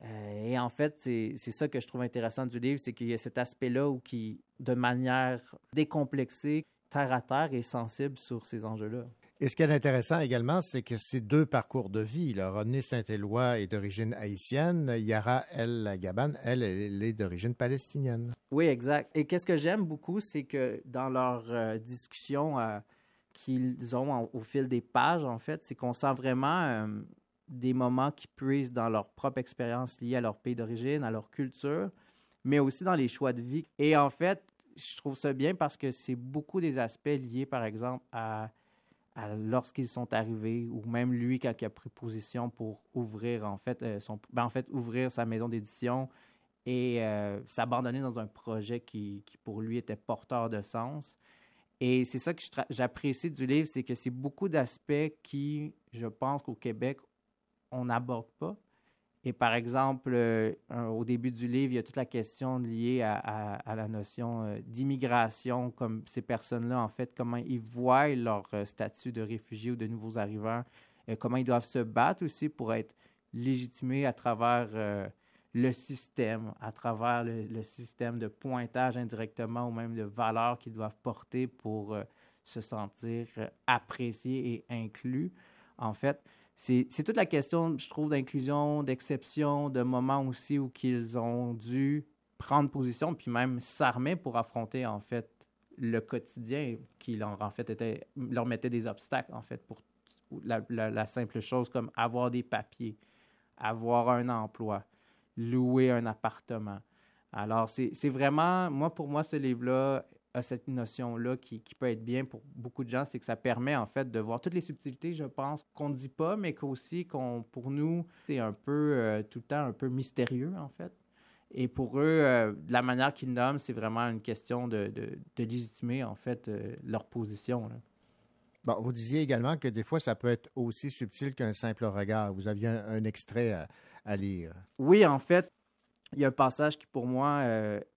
Euh, et en fait, c'est ça que je trouve intéressant du livre, c'est qu'il y a cet aspect-là où qui, de manière décomplexée, terre à terre, est sensible sur ces enjeux-là. Et ce qui est intéressant également, c'est que ces deux parcours de vie, là, Rodney Saint-Éloi est d'origine haïtienne, Yara El Gaban, elle, elle est d'origine palestinienne. Oui, exact. Et qu'est-ce que j'aime beaucoup, c'est que dans leur euh, discussion euh, qu'ils ont au fil des pages, en fait, c'est qu'on sent vraiment euh, des moments qui puisent dans leur propre expérience liée à leur pays d'origine, à leur culture, mais aussi dans les choix de vie. Et en fait, je trouve ça bien parce que c'est beaucoup des aspects liés, par exemple, à lorsqu'ils sont arrivés, ou même lui quand il a pris position pour ouvrir en fait euh, son, ben, en fait ouvrir sa maison d'édition et euh, s'abandonner dans un projet qui, qui, pour lui était porteur de sens. Et c'est ça que j'apprécie du livre, c'est que c'est beaucoup d'aspects qui, je pense qu'au Québec, on n'aborde pas. Et par exemple, euh, au début du livre, il y a toute la question liée à, la notion euh, d'immigration, comme ces personnes-là, en fait, comment ils voient leur euh, statut de réfugié ou de nouveaux arrivants, comment ils doivent se battre aussi pour être légitimés à travers le système, à travers le, le, système de pointage indirectement ou même de valeurs qu'ils doivent porter pour se sentir appréciés et inclus. En fait, c'est toute la question, je trouve, d'inclusion, d'exception, de moments aussi où qu'ils ont dû prendre position, puis même s'armer pour affronter, en fait, le quotidien qui leur, en fait, était, leur mettait des obstacles, en fait, pour la, la simple chose comme avoir des papiers, avoir un emploi, louer un appartement. Alors, c'est vraiment, moi, pour moi, ce livre-là a cette notion-là qui, qui, peut être bien pour beaucoup de gens, c'est que ça permet en fait de voir toutes les subtilités, je pense, qu'on ne dit pas, mais qu'aussi, qu'on, pour nous, c'est un peu euh, tout le temps un peu mystérieux en fait. Et pour eux, euh, la manière qu'ils nomment, c'est vraiment une question de, de, de légitimer en fait euh, leur position. Bon, vous disiez également que des fois, ça peut être aussi subtil qu'un simple regard. Vous aviez un, extrait à, à, lire. Oui, en fait, il y a un passage qui, pour moi,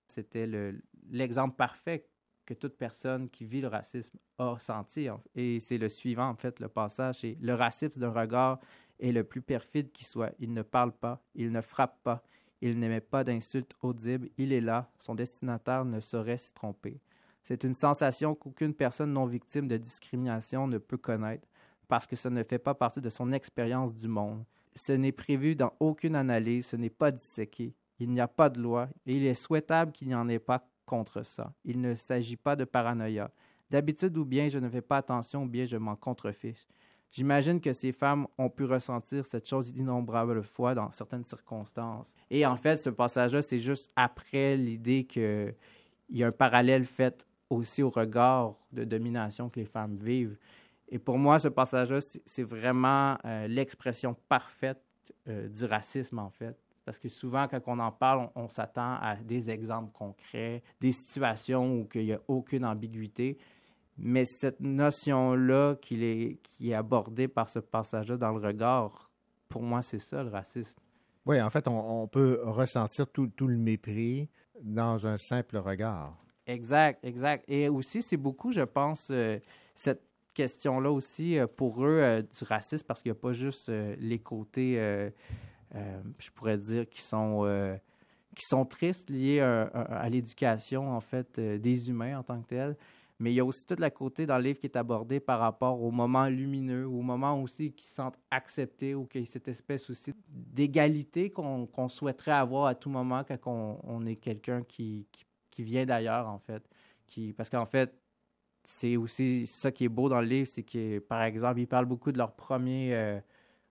c'était le, l'exemple parfait que toute personne qui vit le racisme a senti. Et c'est le suivant, en fait, le passage. C'est le racisme d'un regard est le plus perfide qui soit. Il ne parle pas, il ne frappe pas, il n'émet pas d'insultes audibles, il est là, son destinataire ne saurait s'y tromper. C'est une sensation qu'aucune personne non victime de discrimination ne peut connaître, parce que ça ne fait pas partie de son expérience du monde. Ce n'est prévu dans aucune analyse, ce n'est pas disséqué. Il n'y a pas de loi, et il est souhaitable qu'il n'y en ait pas contre ça. Il ne s'agit pas de paranoïa. D'habitude, ou bien je ne fais pas attention, ou bien je m'en contrefiche. J'imagine que ces femmes ont pu ressentir cette chose d'innombrables fois dans certaines circonstances. Et en fait, ce passage-là, c'est juste après l'idée qu'il y a un parallèle fait aussi au regard de domination que les femmes vivent. Et pour moi, ce passage-là, c'est vraiment euh, l'expression parfaite euh, du racisme, en fait. Parce que souvent, quand on en parle, on, s'attend à des exemples concrets, des situations où il n'y a aucune ambiguïté. Mais cette notion-là qui est, qui est abordée par ce passage-là dans le regard, pour moi, c'est ça le racisme. Oui, en fait, on, peut ressentir tout, tout, le mépris dans un simple regard. Exact, exact. Et aussi, c'est beaucoup, je pense, euh, cette question-là aussi euh, pour eux euh, du racisme, parce qu'il n'y a pas juste les côtés je pourrais dire, qui sont, euh, qui sont tristes liés à, l'éducation, en fait, euh, des humains en tant que tels. Mais il y a aussi tout le côté dans le livre qui est abordé par rapport au moment lumineux, au moment aussi qui se sentent acceptés ou qu'il y a cette espèce aussi d'égalité qu'on souhaiterait avoir à tout moment quand on, est quelqu'un qui, qui, vient d'ailleurs, en fait. Qui, parce qu'en fait, c'est aussi ça qui est beau dans le livre, c'est que, par exemple, il parle beaucoup de leur premier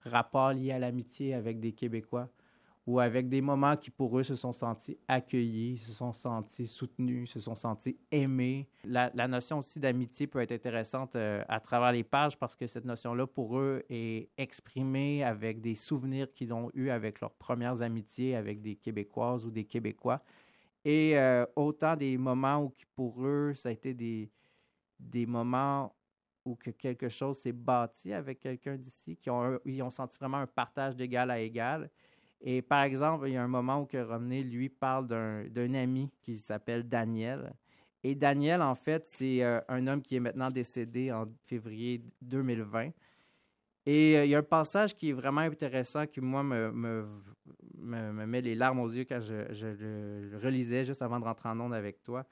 rapports liés à l'amitié avec des Québécois ou avec des moments qui, pour eux, se sont sentis accueillis, se sont sentis soutenus, se sont sentis aimés. La, notion aussi d'amitié peut être intéressante euh, à travers les pages parce que cette notion-là, pour eux, est exprimée avec des souvenirs qu'ils ont eus avec leurs premières amitiés avec des Québécoises ou des Québécois. Et euh, autant des moments où, pour eux, ça a été des, des moments ou que quelque chose s'est bâti avec quelqu'un d'ici, qui ont, ils ont senti vraiment un partage d'égal à égal. Et par exemple, il y a un moment où que Romney, lui, parle d'un ami qui s'appelle Daniel. Et Daniel, en fait, c'est euh, un homme qui est maintenant décédé en février 2020. Et euh, il y a un passage qui est vraiment intéressant qui, moi, me, me, me, me met les larmes aux yeux quand je, je le relisais juste avant de rentrer en onde avec toi.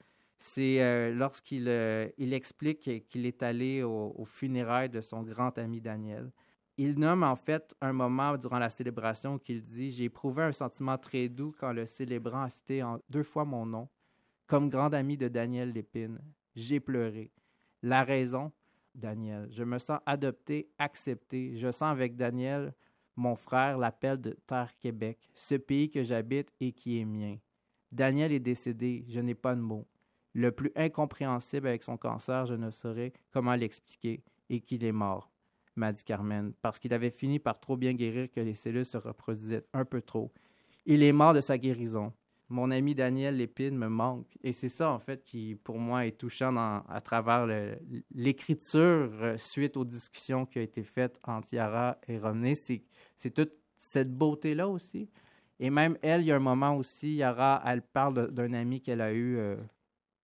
C'est euh, lorsqu'il euh, explique qu'il est allé au, au funérailles de son grand ami Daniel. Il nomme en fait un moment durant la célébration qu'il dit J'ai éprouvé un sentiment très doux quand le célébrant a cité en deux fois mon nom. Comme grand ami de Daniel Lépine, j'ai pleuré. La raison, Daniel. Je me sens adopté, accepté. Je sens avec Daniel, mon frère, l'appel de Terre Québec, ce pays que j'habite et qui est mien. Daniel est décédé, je n'ai pas de mots. Le plus incompréhensible avec son cancer, je ne saurais comment l'expliquer, et qu'il est mort, m'a dit Carmen, parce qu'il avait fini par trop bien guérir que les cellules se reproduisaient un peu trop. Il est mort de sa guérison mon ami Daniel Lépine me manque. Et c'est ça, en fait, qui, pour moi, est touchant à travers l'écriture euh, suite aux discussions qui ont été faites entre Yara et Romney. C'est toute cette beauté-là aussi. Et même elle, il y a un moment aussi, Yara, elle parle d'un ami qu'elle a eu. Euh,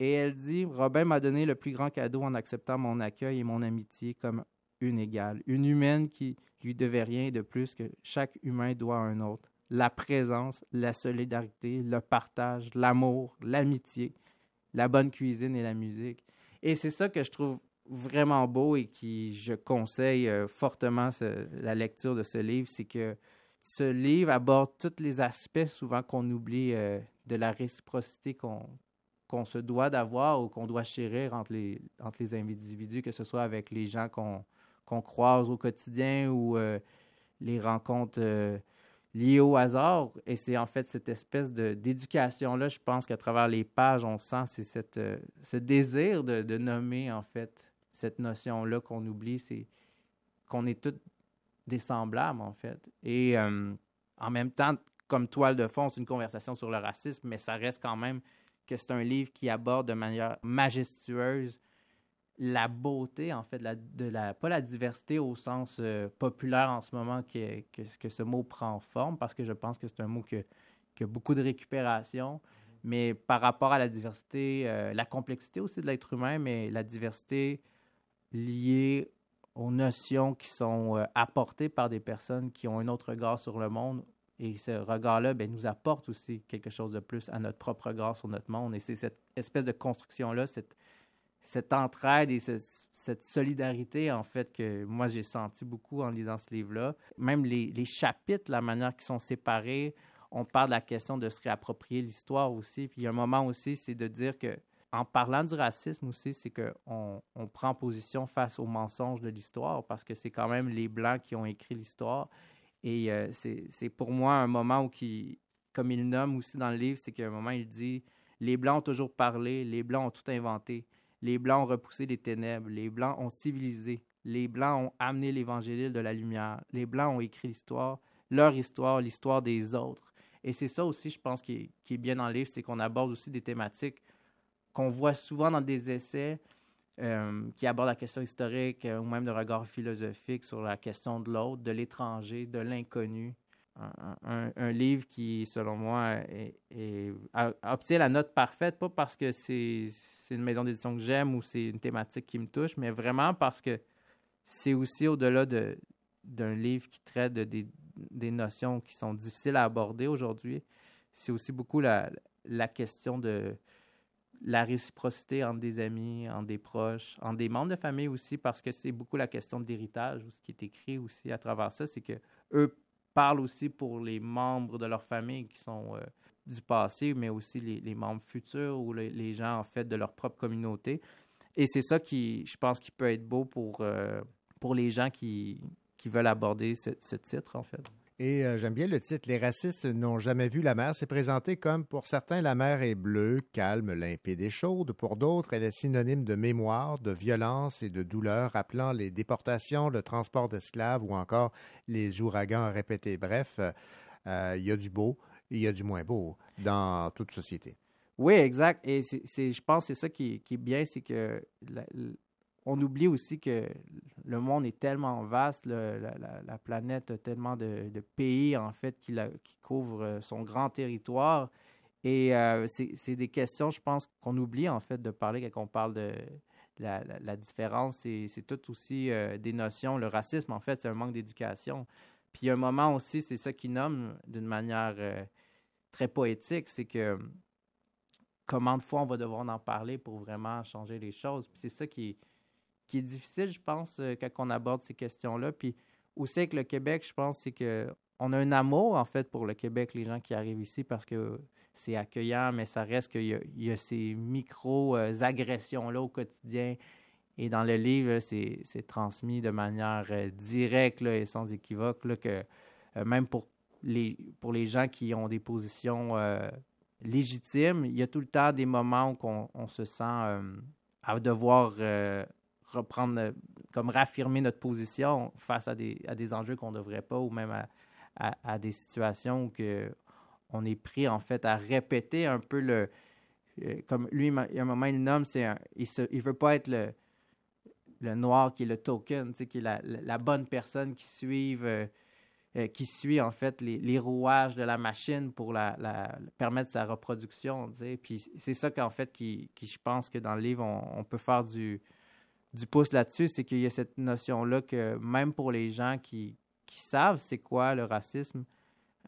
et elle dit Robin m'a donné le plus grand cadeau en acceptant mon accueil et mon amitié comme une égale, une humaine qui lui devait rien de plus que chaque humain doit à un autre la présence, la solidarité, le partage, l'amour, l'amitié, la bonne cuisine et la musique. Et c'est ça que je trouve vraiment beau et qui je conseille euh, fortement la lecture de ce livre, c'est que ce livre aborde tous les aspects souvent qu'on oublie euh, de la réciprocité qu'on se doit d'avoir ou qu'on doit chérir entre les, entre les individus, que ce soit avec les gens qu'on croise au quotidien ou euh, les rencontres lié au hasard. Et c'est en fait cette espèce d'éducation-là, je pense qu'à travers les pages, on sent cette, euh, ce désir de, de, nommer en fait cette notion-là qu'on oublie, c'est qu'on est tous des semblables en fait. Et euh, en même temps, comme toile de fond, c'est une conversation sur le racisme, mais ça reste quand même que c'est un livre qui aborde de manière majestueuse la beauté, en fait, de la, pas la diversité au sens euh, populaire en ce moment que, que, ce mot prend forme, parce que je pense que c'est un mot que, qui a beaucoup de récupération, mais par rapport à la diversité, euh, la complexité aussi de l'être humain, mais la diversité liée aux notions qui sont euh, apportées par des personnes qui ont un autre regard sur le monde. Et ce regard-là ben, nous apporte aussi quelque chose de plus à notre propre regard sur notre monde. Et c'est cette espèce de construction-là, cette, cette entraide et cette solidarité, en fait, que moi j'ai senti beaucoup en lisant ce livre-là. Même les, les, chapitres, la manière qu'ils sont séparés, on parle de la question de se réapproprier l'histoire aussi. Puis il y a un moment aussi, c'est de dire que, en parlant du racisme aussi, c'est qu'on on prend position face aux mensonges de l'histoire parce que c'est quand même les Blancs qui ont écrit l'histoire. Et euh, c'est pour moi un moment où, qui, comme il nomme aussi dans le livre, c'est qu'à un moment, il dit Les Blancs ont toujours parlé, les Blancs ont tout inventé. Les Blancs ont repoussé les ténèbres. Les Blancs ont civilisé. Les Blancs ont amené l'évangile de la lumière. Les Blancs ont écrit l'histoire, leur histoire, l'histoire des autres. Et c'est ça aussi, je pense, qui est, bien dans le livre, c'est qu'on aborde aussi des thématiques qu'on voit souvent dans des essais qui abordent la question historique euh, ou même de regard philosophique sur la question de l'autre, de l'étranger, de l'inconnu un, livre qui, selon moi, est, obtient la note parfaite, pas parce que c'est une maison d'édition que j'aime ou c'est une thématique qui me touche, mais vraiment parce que c'est aussi au-delà d'un livre qui traite de, des, notions qui sont difficiles à aborder aujourd'hui. C'est aussi beaucoup la question de la réciprocité entre des amis, entre des proches, entre des membres de famille aussi, parce que c'est beaucoup la question d'héritage, ou ce qui est écrit aussi à travers ça, c'est que eux parle aussi pour les membres de leur famille qui sont euh, du passé, mais aussi les, membres futurs ou les, gens, en fait, de leur propre communauté. Et c'est ça qui, je pense, qui peut être beau pour, euh, les gens qui, veulent aborder ce titre, en fait. Et euh, j'aime bien le titre Les racistes n'ont jamais vu la mer. C'est présenté comme pour certains, la mer est bleue, calme, limpide et chaude. Pour d'autres, elle est synonyme de mémoire, de violence et de douleur, rappelant les déportations, le transport d'esclaves ou encore les ouragans répétés. Bref, euh, il y a du beau, il y a du moins beau dans toute société. Oui, exact. Et je pense que c'est ça qui, est bien, c'est que on oublie aussi que le monde est tellement vaste, la, planète a tellement de, pays, en fait, qui, qui couvrent euh, son grand territoire. Et euh, c'est des questions, je pense, qu'on oublie, en fait, de parler quand on parle de la, différence. C'est tout aussi euh, des notions. Le racisme, en fait, c'est un manque d'éducation. Puis il y a un moment aussi, c'est ça qu'il nomme d'une manière très poétique, c'est que comment de fois on va devoir en parler pour vraiment changer les choses. Puis c'est ça qui qui est difficile, je pense, euh, quand on aborde ces questions-là. Puis aussi avec le Québec, je pense, c'est que on a un amour, en fait, pour le Québec, les gens qui arrivent ici, parce que c'est accueillant, mais ça reste qu'il y, a ces micro-agressions-là au quotidien. Et dans le livre, c'est transmis de manière euh, directe et sans équivoque que euh, même pour les, pour les gens qui ont des positions légitimes, il y a tout le temps des moments où on se sent à devoir reprendre, comme réaffirmer notre position face à des, à des enjeux qu'on ne devrait pas ou même à, à, des situations où que on est pris en fait à répéter un peu le. Comme lui, il y a un moment, il nomme, c'est il ne veut pas être le, le noir qui est le token, qui est la, la, bonne personne qui suit, euh, euh, qui suit en fait les, rouages de la machine pour la, permettre sa reproduction. Puis c'est ça qu'en fait qui, qui, je pense que dans le livre on peut faire du, du pouce là-dessus, c'est qu'il y a cette notion-là que même pour les gens qui, savent c'est quoi le racisme,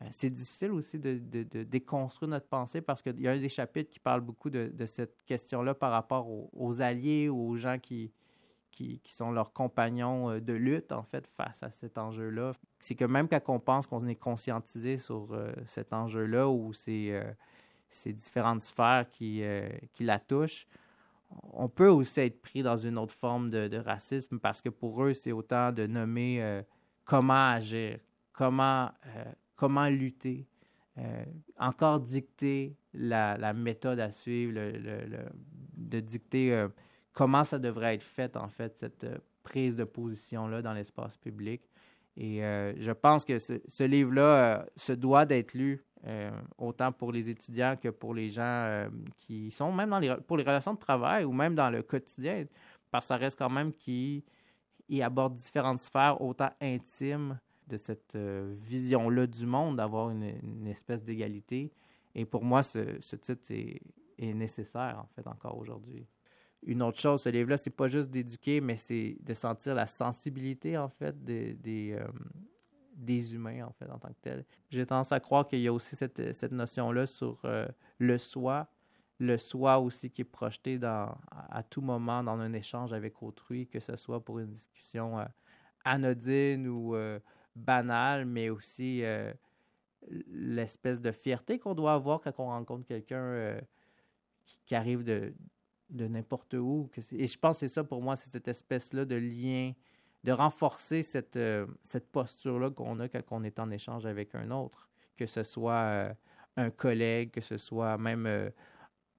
euh, c'est difficile aussi de, déconstruire notre pensée parce qu'il y a un des chapitres qui parle beaucoup de, cette question-là par rapport aux, alliés ou aux gens qui, sont leurs compagnons euh, de lutte, en fait, face à cet enjeu-là. C'est que même quand on pense qu'on est conscientisé sur euh, cet enjeu-là ou ces, différentes sphères qui la touchent, on peut aussi être pris dans une autre forme de, racisme parce que pour eux, c'est autant de nommer euh, comment agir, comment, euh, lutter, encore dicter la, méthode à suivre, de dicter comment ça devrait être fait, en fait, cette euh, prise de position-là dans l'espace public. Et euh, je pense que ce, livre-là euh, se doit d'être lu euh, autant pour les étudiants que pour les gens euh, qui sont même dans les, pour les relations de travail ou même dans le quotidien, parce que ça reste quand même qui aborde différentes sphères autant intimes de cette euh, vision-là du monde, d'avoir une, espèce d'égalité. Et pour moi, ce, titre est, nécessaire, en fait, encore aujourd'hui une autre chose, ce livre-là, c'est pas juste d'éduquer, mais c'est de sentir la sensibilité, en fait, des, des, humains, en fait, en tant que tel. J'ai tendance à croire qu'il y a aussi cette, cette notion-là sur euh, le soi, le soi aussi qui est projeté dans, à tout moment dans un échange avec autrui, que ce soit pour une discussion euh, anodine ou euh, banale, mais aussi l'espèce de fierté qu'on doit avoir quand on rencontre quelqu'un qui, qui arrive de de n'importe où. Et je pense que c'est ça pour moi, c'est cette espèce-là de lien, de renforcer cette, euh, cette posture-là qu'on a quand on est en échange avec un autre, que ce soit euh, un collègue, que ce soit même euh,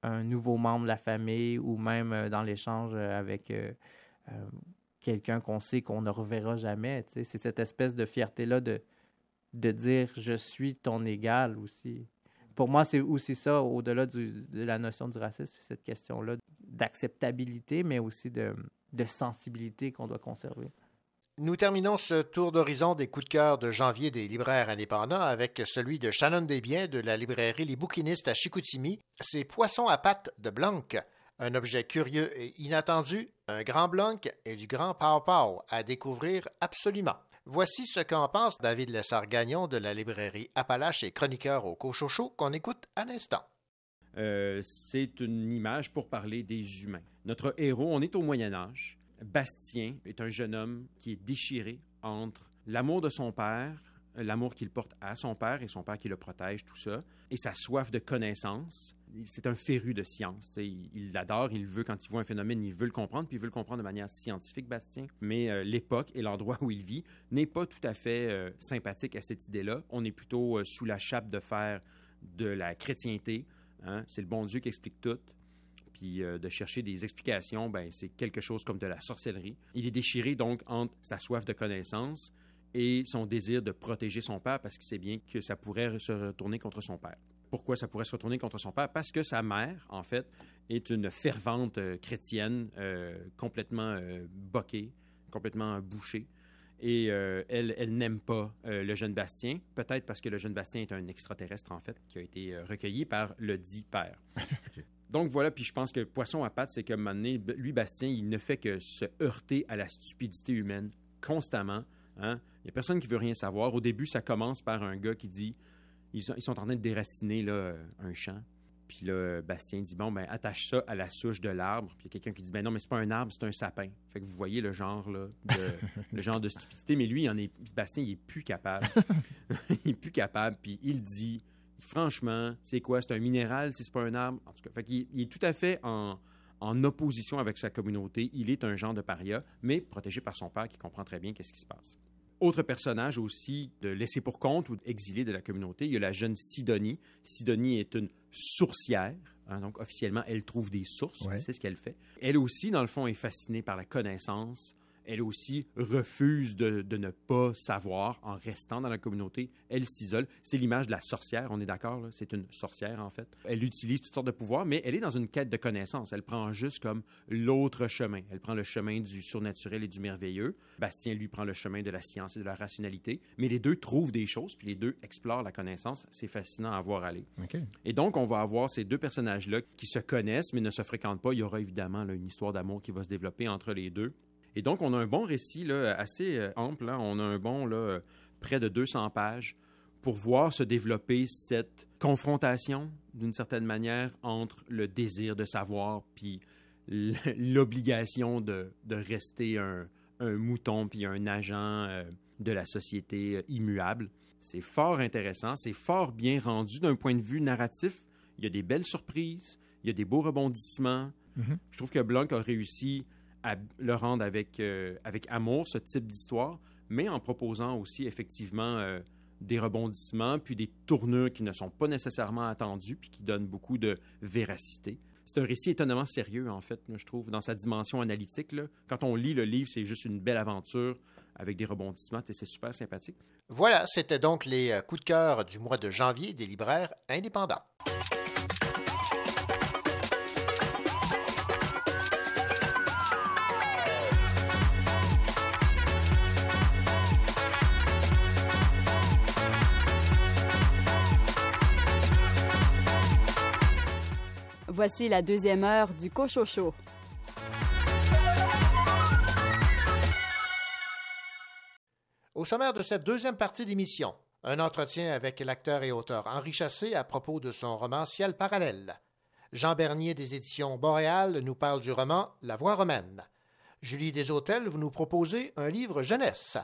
un nouveau membre de la famille ou même dans l'échange avec quelqu'un qu'on sait qu'on ne reverra jamais. C'est cette espèce de fierté-là de, de dire je suis ton égal aussi pour moi, c'est aussi ça, au-delà de la notion du racisme, cette question-là d'acceptabilité, mais aussi de, de sensibilité qu'on doit conserver. Nous terminons ce tour d'horizon des coups de cœur de janvier des libraires indépendants avec celui de Shannon Desbiens de la librairie Les Bouquinistes à Chicoutimi. C'est Poisson à pattes de Blanc, un objet curieux et inattendu, un grand Blanc et du grand Pau Pau à découvrir absolument. Voici ce qu'en pense David Lessard-Gagnon de la librairie Appalache et chroniqueur au Cochocho qu'on écoute à l'instant. Euh, c'est une image pour parler des humains. Notre héros, on est au Moyen Âge. Bastien est un jeune homme qui est déchiré entre l'amour de son père, l'amour qu'il porte à son père et son père qui le protège, tout ça, et sa soif de connaissance. C'est un féru de science. Il, l'adore, il veut, quand il voit un phénomène, il veut le comprendre, puis il veut le comprendre de manière scientifique, Bastien. Mais euh, l'époque et l'endroit où il vit n'est pas tout à fait euh, sympathique à cette idée-là. On est plutôt euh, sous la chape de fer de la chrétienté, Hein? C'est le bon Dieu qui explique tout. Euh, de chercher des explications, ben, c'est quelque chose comme de la sorcellerie. Il est déchiré donc entre sa soif de connaissance et son désir de protéger son père parce qu'il sait bien que ça pourrait se retourner contre son père. Pourquoi ça pourrait se retourner contre son père? Parce que sa mère, en fait, est une fervente euh, chrétienne, euh, complètement boquée, complètement bouchée. Et elle, elle n'aime pas le jeune Bastien, peut-être parce que le jeune Bastien est un extraterrestre, en fait, qui a été recueilli par le dit père. Donc voilà, puis je pense que Poisson à pattes, c'est qu'à un moment donné, lui, Bastien, il ne fait que se heurter à la stupidité humaine constamment. Hein? Il n'y a personne qui veut rien savoir. Au début, ça commence par un gars qui dit ils sont, ils sont en train de déraciner là, un champ. Puis là, Bastien dit bon, ben attache ça à la souche de l'arbre. Puis il y a quelqu'un qui dit ben non, mais c'est pas un arbre, c'est un sapin. Fait que vous voyez le genre là, de, le genre de stupidité. Mais lui, il en est, Bastien, il est plus capable. il est plus capable. Puis il dit franchement, c'est quoi? C'est un minéral si c'est pas un arbre? En tout cas, fait il est tout à fait en, en opposition avec sa communauté. Il est un genre de paria, mais protégé par son père qui comprend très bien qu'est-ce qui se passe. Autre personnage aussi de laissé pour compte ou exilé de la communauté, il y a la jeune Sidonie. Sidonie est une sourcière. hein, donc, officiellement, elle trouve des sources. Ouais. C'est ce qu'elle fait. Elle aussi, dans le fond, est fascinée par la connaissance. Elle aussi refuse de, de ne pas savoir en restant dans la communauté. Elle s'isole. C'est l'image de la sorcière, on est d'accord? là? C'est une sorcière, en fait. Elle utilise toutes sortes de pouvoirs, mais elle est dans une quête de connaissance. Elle prend juste comme l'autre chemin. Elle prend le chemin du surnaturel et du merveilleux. Bastien, lui, prend le chemin de la science et de la rationalité. Mais les deux trouvent des choses, puis les deux explorent la connaissance. C'est fascinant à voir aller. Et donc, on va avoir ces deux personnages-là qui se connaissent, mais ne se fréquentent pas. Il y aura évidemment là, une histoire d'amour qui va se développer entre les deux. Et donc, on a un bon récit là, assez euh, ample. hein. On a un bon là, près de 200 pages pour voir se développer cette confrontation, d'une certaine manière, entre le désir de savoir puis l'obligation de, de rester un, un mouton puis un agent euh, de la société euh, immuable. C'est fort intéressant, c'est fort bien rendu d'un point de vue narratif. Il y a des belles surprises, il y a des beaux rebondissements. Mhm. Je trouve que Blanc a réussi à le rendre avec, euh, avec amour, ce type d'histoire, mais en proposant aussi effectivement euh, des rebondissements, puis des tournures qui ne sont pas nécessairement attendues, puis qui donnent beaucoup de véracité. C'est un récit étonnamment sérieux, en fait, je trouve, dans sa dimension analytique. là. Quand on lit le livre, c'est juste une belle aventure avec des rebondissements, et c'est super sympathique. Voilà, c'était donc les euh, coups de cœur du mois de janvier des libraires indépendants. Voici la deuxième heure du Cochocho. Au sommaire de cette deuxième partie d'émission, un entretien avec l'acteur et auteur Henri Chassé à propos de son roman Ciel parallèle. Jean Bernier des éditions Boréal nous parle du roman La Voix romaine. Julie Deshôtels, vous nous proposez un livre jeunesse.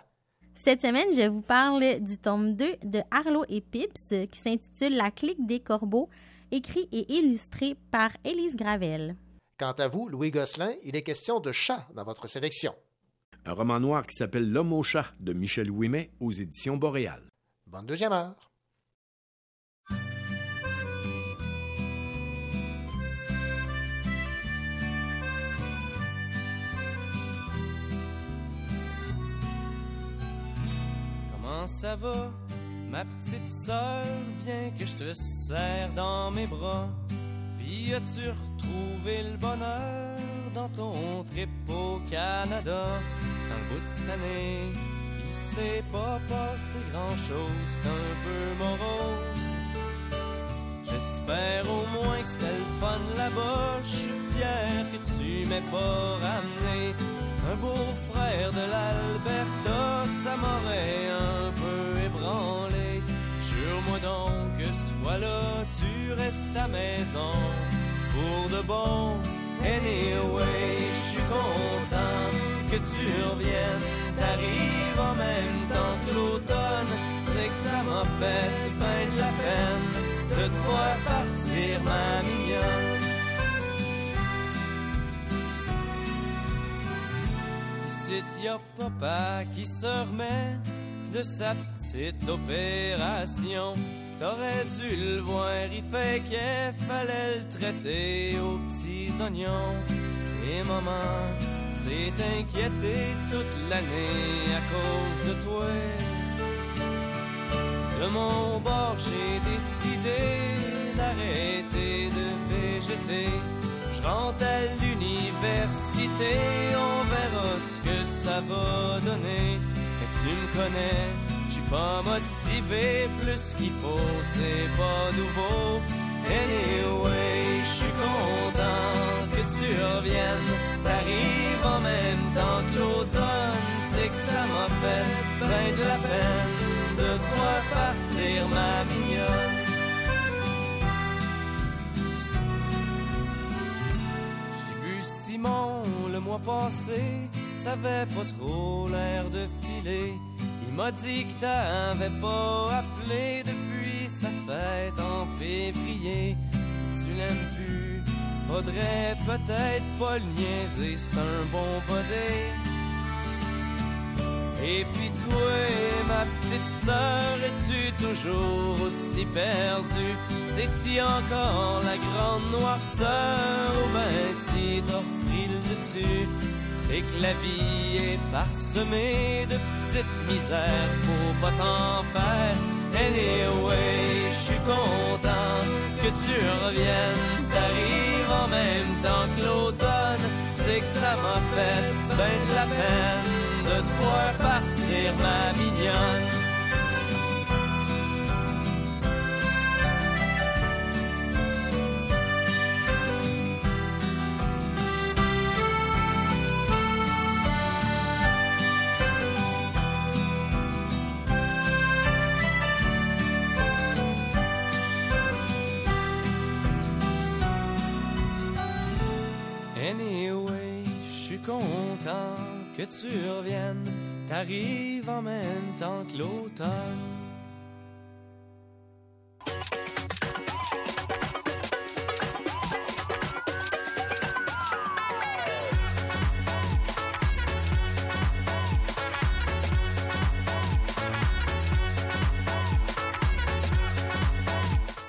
Cette semaine, je vous parle du tome 2 de Arlo et Pips qui s'intitule La clique des corbeaux, écrit et illustré par Élise Gravel. Quant à vous, Louis Gosselin, il est question de chat dans votre sélection. Un roman noir qui s'appelle L'homme au chat de Michel Ouimet aux éditions Boréal. Bonne deuxième heure. Comment ça va, ma petite sœur? Viens que je te serre dans mes bras. Puis as-tu retrouvé le bonheur dans ton trip au Canada? Dans le bout de cette année, il s'est pas passé grand-chose, c'est un peu morose. J'espère au moins que c'était le fun là-bas. Je suis fier que tu m'aies pas ramené un beau-frère de l'Alberta. Ça m'aurait un peu ébranlé. Jure-moi donc que ce fois-là, tu restes à maison pour de bon. Anyway, je suis content que tu reviennes. T'arrives en même temps que l'automne. C'est que ça m'a fait ben de la peine de te voir partir, ma mignonne. Ici, y a papa qui se remet de sa petite opération. T'aurais dû le voir, il fait qu'il fallait le traiter aux petits oignons. Et maman s'est inquiétée toute l'année à cause de toi. De mon bord, j'ai décidé d'arrêter de végéter. Je rentre à l'université, on verra ce que ça va donner. Mais tu me connais, je suis pas motivé, plus qu'il faut, c'est pas nouveau. Anyway, je suis content que tu reviennes. T'arrives en même temps que l'automne, c'est que ça m'a fait ben de la peine de voir partir ma mignonne. L'an passé, ça avait pas trop l'air de filer. Il m'a dit que t'avais pas appelé depuis sa fête en février. Si tu l'aimes plus, faudrait peut-être pas le niaiser, c'est un bon body. Et puis toi, ma petite sœur, es-tu toujours aussi perdue? C'est-tu encore la grande noirceur ou ben si t'as repris le dessus? C'est que la vie est parsemée de petites misères, faut pas t'en faire. Anyway, je suis content que tu reviennes, t'arrives en même temps que l'automne. C'est que ça m'a fait ben de la peine de te voir partir, ma mignonne. Anyway, je suis content que tu reviennes, t'arrives en même temps que l'automne.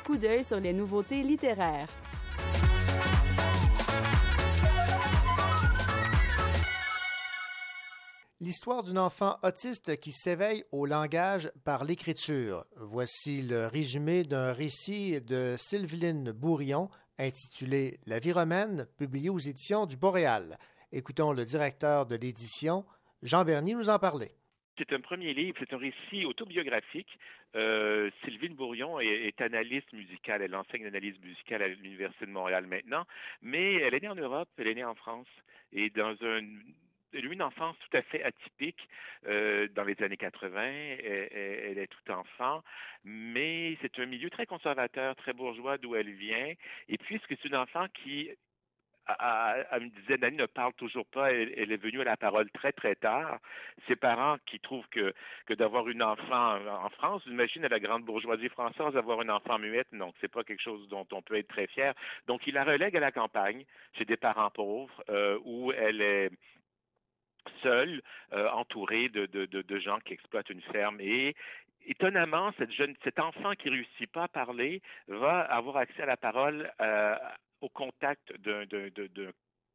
Coup d'œil sur les nouveautés littéraires. L'histoire d'un enfant autiste qui s'éveille au langage par l'écriture. Voici le résumé d'un récit de Sylveline Bourillon intitulé La vie romaine, publié aux éditions du Boréal. Écoutons le directeur de l'édition, Jean Bernier, nous en parler. C'est un premier livre, c'est un récit autobiographique. Euh, Sylvine Bourillon est, analyste musicale, elle enseigne l'analyse musicale à l'Université de Montréal maintenant, mais elle est née en Europe, elle est née en France, et dans un eu une enfance tout à fait atypique euh, dans les années 80. Elle, elle, est tout enfant, mais c'est un milieu très conservateur, très bourgeois d'où elle vient. Et puisque c'est une enfant qui à, à, une dizaine d'années ne parle toujours pas. Elle, est venue à la parole très très tard. Ses parents qui trouvent que que d'avoir une enfant en France, imagine à la grande bourgeoisie française avoir une enfant muette, non, c'est pas quelque chose dont on peut être très fier. Donc il la relègue à la campagne chez des parents pauvres euh, où elle est seule, euh, entourée de, gens qui exploitent une ferme. Et étonnamment, cette cet enfant qui réussit pas à parler va avoir accès à la parole euh, au contact d'un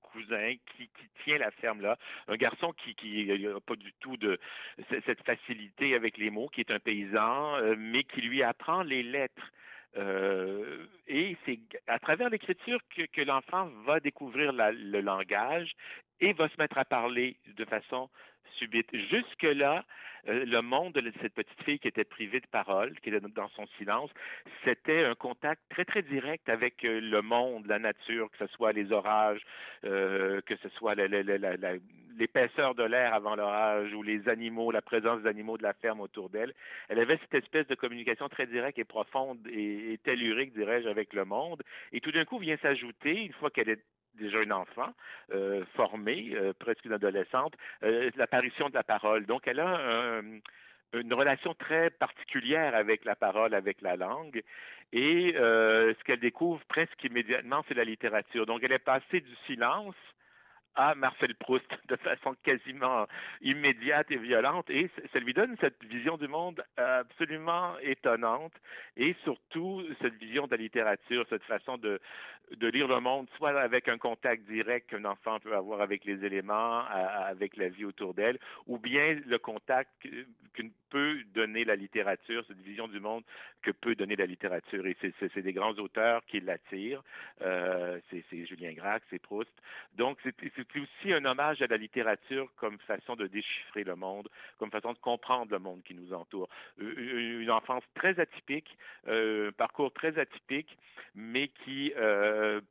cousin qui, tient la ferme là, un garçon qui n'a pas du tout de cette facilité avec les mots, qui est un paysan, euh, mais qui lui apprend les lettres. Et c'est à travers l'écriture que, l'enfant va découvrir le langage et va se mettre à parler de façon subite. Jusque-là, euh, le monde de cette petite fille qui était privée de parole, qui était dans son silence, c'était un contact très, très direct avec euh, le monde, la nature, que ce soit les orages, euh, que ce soit l'épaisseur de l'air avant l'orage ou les animaux, la présence des animaux de la ferme autour d'elle. Elle avait cette espèce de communication très directe et profonde et, et tellurique, dirais-je, avec le monde. Et tout d'un coup vient s'ajouter, une fois qu'elle est déjà une enfant euh, formée, euh, presque une adolescente, euh, l'apparition de la parole. Donc, elle a un, une relation très particulière avec la parole, avec la langue. Et ce qu'elle découvre presque immédiatement, c'est la littérature. Donc, elle est passée du silence à Marcel Proust de façon quasiment immédiate et violente et ça lui donne cette vision du monde absolument étonnante et surtout cette vision de la littérature, cette façon de lire le monde soit avec un contact direct qu'un enfant peut avoir avec les éléments, avec la vie autour d'elle, ou bien le contact que peut donner la littérature, cette vision du monde que peut donner la littérature. Et c'est des grands auteurs qui l'attirent. Euh, c'est Julien Gracq, c'est Proust. Donc c'est aussi un hommage à la littérature comme façon de déchiffrer le monde, comme façon de comprendre le monde qui nous entoure. Une enfance très atypique, euh, un parcours très atypique, mais qui euh,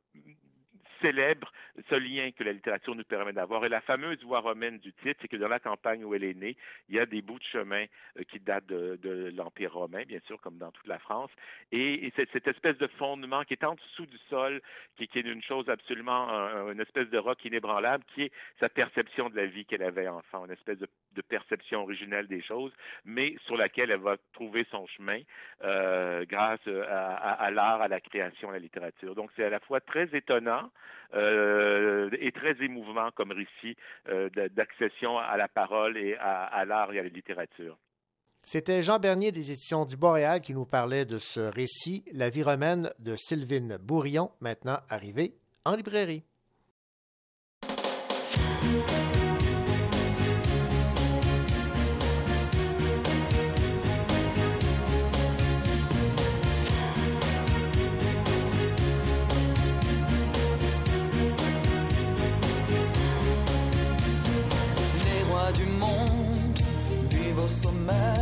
célèbre ce lien que la littérature nous permet d'avoir. Et la fameuse voix romaine du titre, c'est que dans la campagne où elle est née, il y a des bouts de chemin euh, qui datent de, l'Empire romain, bien sûr, comme dans toute la France. Et, et cette espèce de fondement qui est en dessous du sol, qui, est une chose absolument, un, une espèce de roc inébranlable, qui est sa perception de la vie qu'elle avait enfant, une espèce de, de, perception originelle des choses, mais sur laquelle elle va trouver son chemin euh, grâce à l'art, à la création, à la littérature. Donc c'est à la fois très étonnant euh, et très émouvant comme récit euh, d'accession à la parole et à, à l'art et à la littérature. C'était Jean Bernier des éditions du Boréal qui nous parlait de ce récit, La vie romaine de Sylvine Bourillon, maintenant arrivé en librairie. Vivent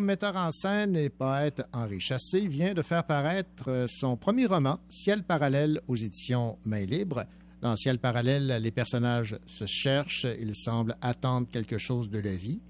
Metteur en scène et poète Henri Chassé vient de faire paraître euh, son premier roman, Ciel parallèle, aux éditions Main Libre. Dans Ciel parallèle, les personnages se cherchent, ils semblent attendre quelque chose de la vie.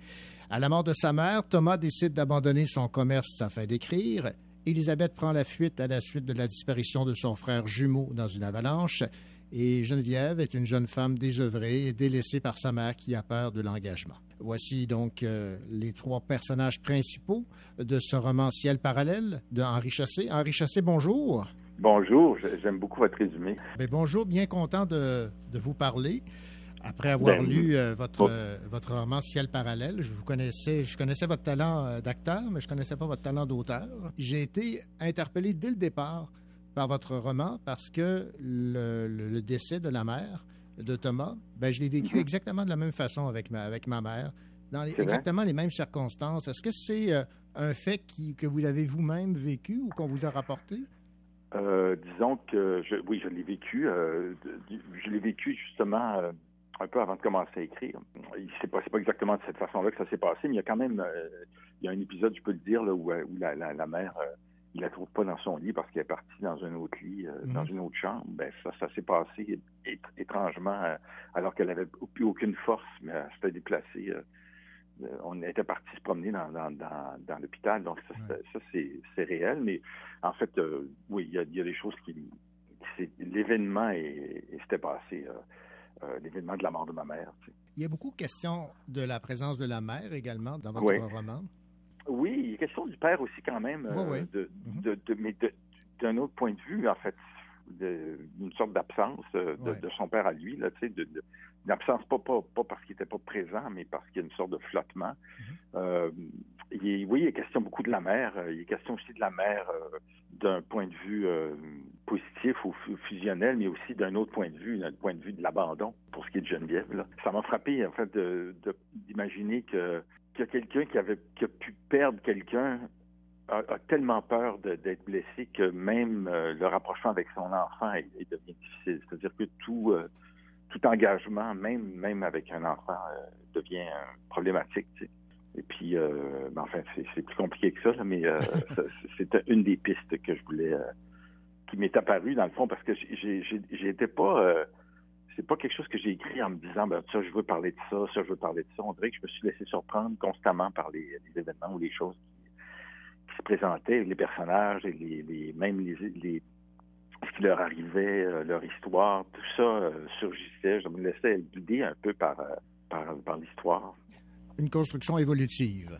À la mort de sa mère, Thomas décide d'abandonner son commerce afin d'écrire. Elisabeth prend la fuite à la suite de la disparition de son frère jumeau dans une avalanche. Et Geneviève est une jeune femme désœuvrée et délaissée par sa mère qui a peur de l'engagement. Voici donc euh, les trois personnages principaux de ce roman Ciel parallèle de Henri Chassé. Henri Chassé, bonjour. Bonjour, j'aime beaucoup votre résumé. Bien, bonjour, bien content de, de vous parler. Après avoir Ben, lu euh, votre, euh, votre roman Ciel parallèle, je vous connaissais, je connaissais votre talent d'acteur, mais je connaissais pas votre talent d'auteur. J'ai été interpellé dès le départ par votre roman parce que le, le- le décès de la mère de Thomas, ben, je l'ai vécu Mhm. exactement de la même façon avec ma, avec ma mère. dans les- exactement les mêmes circonstances. Est-ce que c'est euh, un fait qui- que vous avez vous-même vécu ou qu'on vous a rapporté? Euh, disons que je, oui, je l'ai vécu. euh, je l'ai vécu justement un peu avant de commencer à écrire. C'est pas, c'est pas exactement de cette façon-là que ça s'est passé, mais il y a quand même, il y a un épisode, je peux le dire, là, où, où la, la, la mère, il la trouve pas dans son lit parce qu'elle est partie dans un autre lit, euh, dans une autre chambre. Ben ça, ça s'est passé étrangement, euh, alors qu'elle avait plus aucune force, mais elle s'était déplacée. euh, on était parti se promener dans, dans, dans, dans l'hôpital, donc ça, c'est- ça, c'est, c'est réel. Mais en fait, oui, il y a, il y a des choses qui... l'événement est, est- s'était passé, euh, l'événement de la mort de ma mère. tu sais. Il y a beaucoup de questions de la présence de la mère également dans votre Oui. roman. Oui, il est question du père aussi quand même, euh, Oui, oui. de, de, de- mais de- d'un autre point de vue, en fait, de- d'une sorte d'absence euh, de, de son père à lui, là, tu sais, de, de- une absence pas, pas, pas parce qu'il n'était pas présent, mais parce qu'il y a une sorte de flottement. Euh, il est- oui, il est question beaucoup de la mère. euh, Il est question aussi de la mère euh, d'un point de vue euh, positif ou fu- fusionnel, mais aussi d'un autre point de vue, d'un point de vue de l'abandon, pour ce qui est de Geneviève. là. Ça m'a frappé, en fait, de- de- d'imaginer que a quelqu'un qui avait qui a pu perdre quelqu'un a, a tellement peur d'être blessé que même euh, le rapprochement avec son enfant est, est devient difficile. C'est-à-dire que tout euh, tout engagement, même même avec un enfant, euh, devient problématique. tu sais. Et puis, ben, enfin, c'est plus compliqué que ça, là, mais euh, c'était une des pistes que je voulais, qui m'est apparue dans le fond, parce que j'étais pas, c'est pas quelque chose que j'ai écrit en me disant, ben, ça, je veux parler de ça, ça, je veux parler de ça. On dirait que je me suis laissé surprendre constamment par les, les événements ou les choses qui, qui se présentaient, les personnages et les, les- même les, les- ce qui leur arrivait, euh, leur histoire, tout ça euh, surgissait. Je me laissais guider un peu par, euh, par, par l'histoire. Une construction évolutive.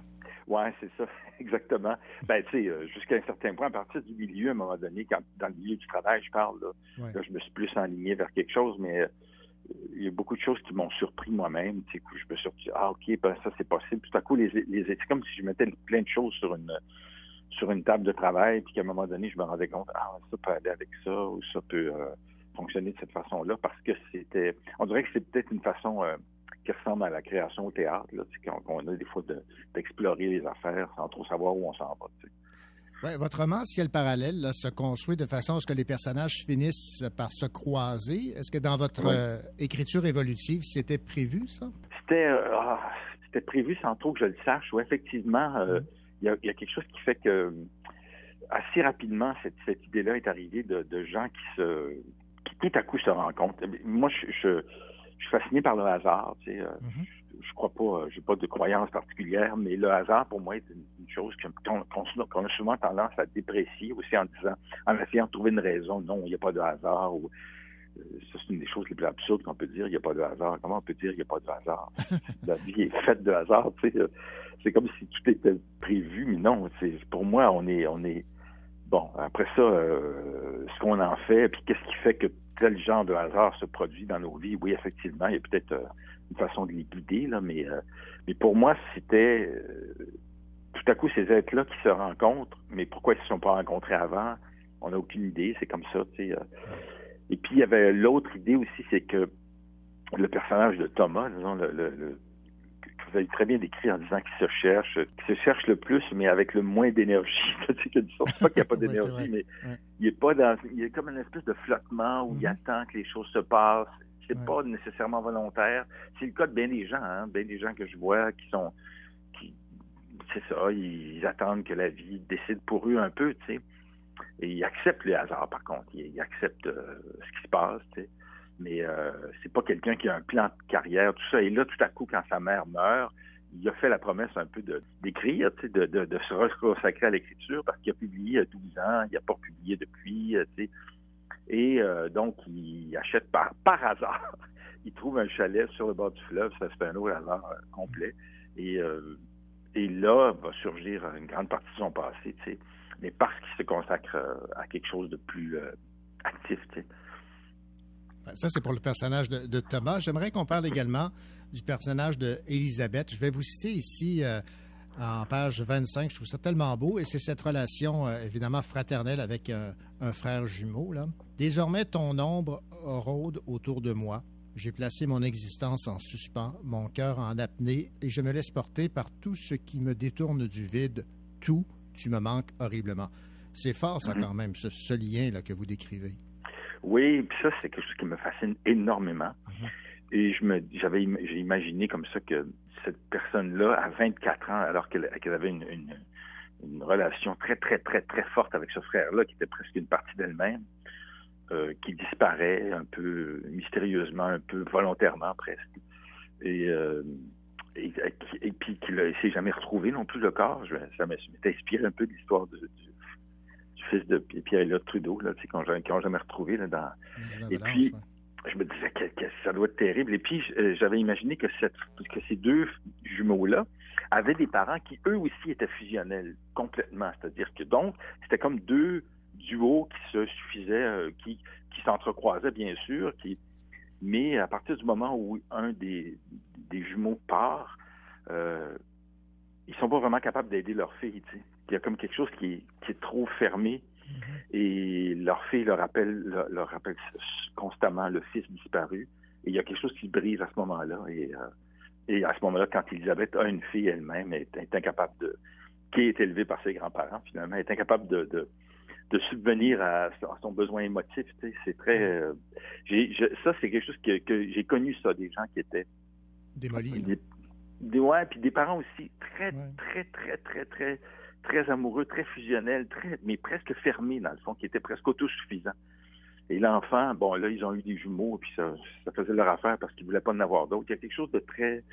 Ouais, c'est ça, exactement. Ben, tu sais, jusqu'à un certain point, à partir du milieu, à un moment donné, quand dans le milieu du travail, je parle, là, Ouais. là, je me suis plus enligné vers quelque chose, mais il y a beaucoup de choses qui m'ont surpris moi-même. Tu sais, je me suis dit, ah, OK, ben, ça, c'est possible. Tout à coup, les, les, c'est comme si je mettais plein de choses sur une, sur une table de travail, puis qu'à un moment donné, je me rendais compte, ah, ça peut aller avec ça, ou ça peut euh, fonctionner de cette façon-là, parce que c'était, on dirait que c'est peut-être une façon euh, qui ressemble à la création au théâtre, là, tu sais, qu'on a des fois de- d'explorer les affaires sans trop savoir où on s'en va. Ouais, votre roman, Ciel parallèle, là, se construit de façon à ce que les personnages finissent par se croiser. Est-ce que dans votre Oui. euh, écriture évolutive, c'était prévu, ça? C'était euh, ah, c'était prévu sans trop que je le sache. Oui, effectivement, euh, il y, a, il y a quelque chose qui fait que assez rapidement, cette, cette idée-là est arrivée de, de gens qui se qui tout à coup se rencontrent. Moi, je, je, je suis fasciné par le hasard. Tu sais, euh, je, je crois pas, euh, j'ai pas de croyance particulière, mais le hasard pour moi est une, une chose qu'on a souvent tendance à déprécier aussi en disant, en essayant de trouver une raison. Non, il n'y a pas de hasard. Ou, euh, ça, c'est une des choses les plus absurdes qu'on peut dire. Il n'y a pas de hasard. Comment on peut dire il n'y a pas de hasard? La vie est faite de hasard. tu sais. euh, C'est comme si tout était prévu, mais non. Pour moi, on est, on est. Bon, après ça, euh, ce qu'on en fait, puis qu'est-ce qui fait que tel genre de hasard se produit dans nos vies? Oui, effectivement, il y a peut-être euh, une façon de les guider, là, mais, euh, mais pour moi, c'était euh, tout à coup ces êtres-là qui se rencontrent, mais pourquoi ils ne se sont pas rencontrés avant? On n'a aucune idée, c'est comme ça, tu sais. euh. Et puis, il y avait l'autre idée aussi, c'est que le personnage de Thomas, disons, le, le- le- que vous avez très bien décrit en disant qu'il se cherche, qu'il se cherche le plus, mais avec le moins d'énergie. Qu'il n'y a pas d'énergie, mais Ouais. il est pas dans, il est comme une espèce de flottement où il attend que les choses se passent. C'est pas nécessairement volontaire. C'est le cas de bien des gens, hein, bien des gens que je vois qui sont, qui, c'est ça, ils attendent que la vie décide pour eux un peu, tu sais. Et ils acceptent le hasard, par contre. Ils, ils acceptent euh, ce qui se passe, tu sais. Mais euh, c'est pas quelqu'un qui a un plan de carrière, tout ça. Et là, tout à coup, quand sa mère meurt, il a fait la promesse un peu de d'écrire, tu sais, de, de, de se reconsacrer à l'écriture parce qu'il a publié à 12 ans, il n'a pas publié depuis, euh, tu sais. Et euh, donc, il achète par, hasard. Il trouve un chalet sur le bord du fleuve, ça c'est un autre hasard euh, complet. Et, euh, et là va surgir une grande partie de son passé. Mais parce qu'il se consacre à quelque chose de plus actif, sais. Ça, c'est pour le personnage de, de Thomas. J'aimerais qu'on parle également du personnage de. Je vais vous citer ici en page 25. Je trouve ça tellement beau. Et c'est cette relation, euh, évidemment, fraternelle avec un, un frère jumeau. Là. Désormais, ton ombre rôde autour de moi. J'ai placé mon existence en suspens, mon cœur en apnée, et je me laisse porter par tout ce qui me détourne du vide. Tout, tu me manques horriblement. C'est fort, ça, Mhm. quand même, ce, ce lien-là que vous décrivez. Oui, puis ça, c'est quelque chose qui me fascine énormément. Mhm. Et je me, j'avais, j'ai imaginé comme ça que cette personne-là, à 24 ans, alors qu'elle, qu'elle avait une, une, une relation très, très, très, très forte avec ce frère-là, qui était presque une partie d'elle-même, euh, qui disparaît un peu mystérieusement, un peu volontairement presque. Et, euh, et, et- et puis qu'il ne s'est jamais retrouvé non plus le corps. Je- ça m'était inspiré un peu de l'histoire de- du, du fils de Pierre-Éliott Trudeau, là, tu sais, qu'on n'a jamais retrouvé là, dans, et puis, je me disais que, ça doit être terrible. Et puis, euh, j'avais imaginé que, ces deux jumeaux-là avaient des parents qui, eux aussi, étaient fusionnels complètement. C'est-à-dire que, donc, c'était comme deux duos qui se suffisaient, euh, qui, qui s'entrecroisaient, bien sûr, qui, mais à partir du moment où un des, des jumeaux part, euh, ils sont pas vraiment capables d'aider leur fille. Il y a comme quelque chose qui est, qui est trop fermé et leur fille leur rappelle, leur, leur rappelle constamment le fils disparu. Et il y a quelque chose qui brise à ce moment-là. Et, euh, et à ce moment-là, quand Elisabeth a une fille elle-même, elle est incapable de. qui est élevée par ses grands-parents, finalement, elle est incapable de, de, de subvenir à, son- à son besoin émotif. C'est très. euh, j'ai- je- ça, c'est quelque chose que, que j'ai connu, ça, des gens qui étaient. Démolis. Des, des- ouais, puis des parents aussi très, très, très, très, très, très amoureux, très fusionnels, très, mais presque fermés, dans le fond, qui étaient presque autosuffisants. Et l'enfant, bon, là, ils ont eu des jumeaux, puis ça, ça faisait leur affaire parce qu'ils voulaient pas en avoir d'autres. Il y a quelque chose de très,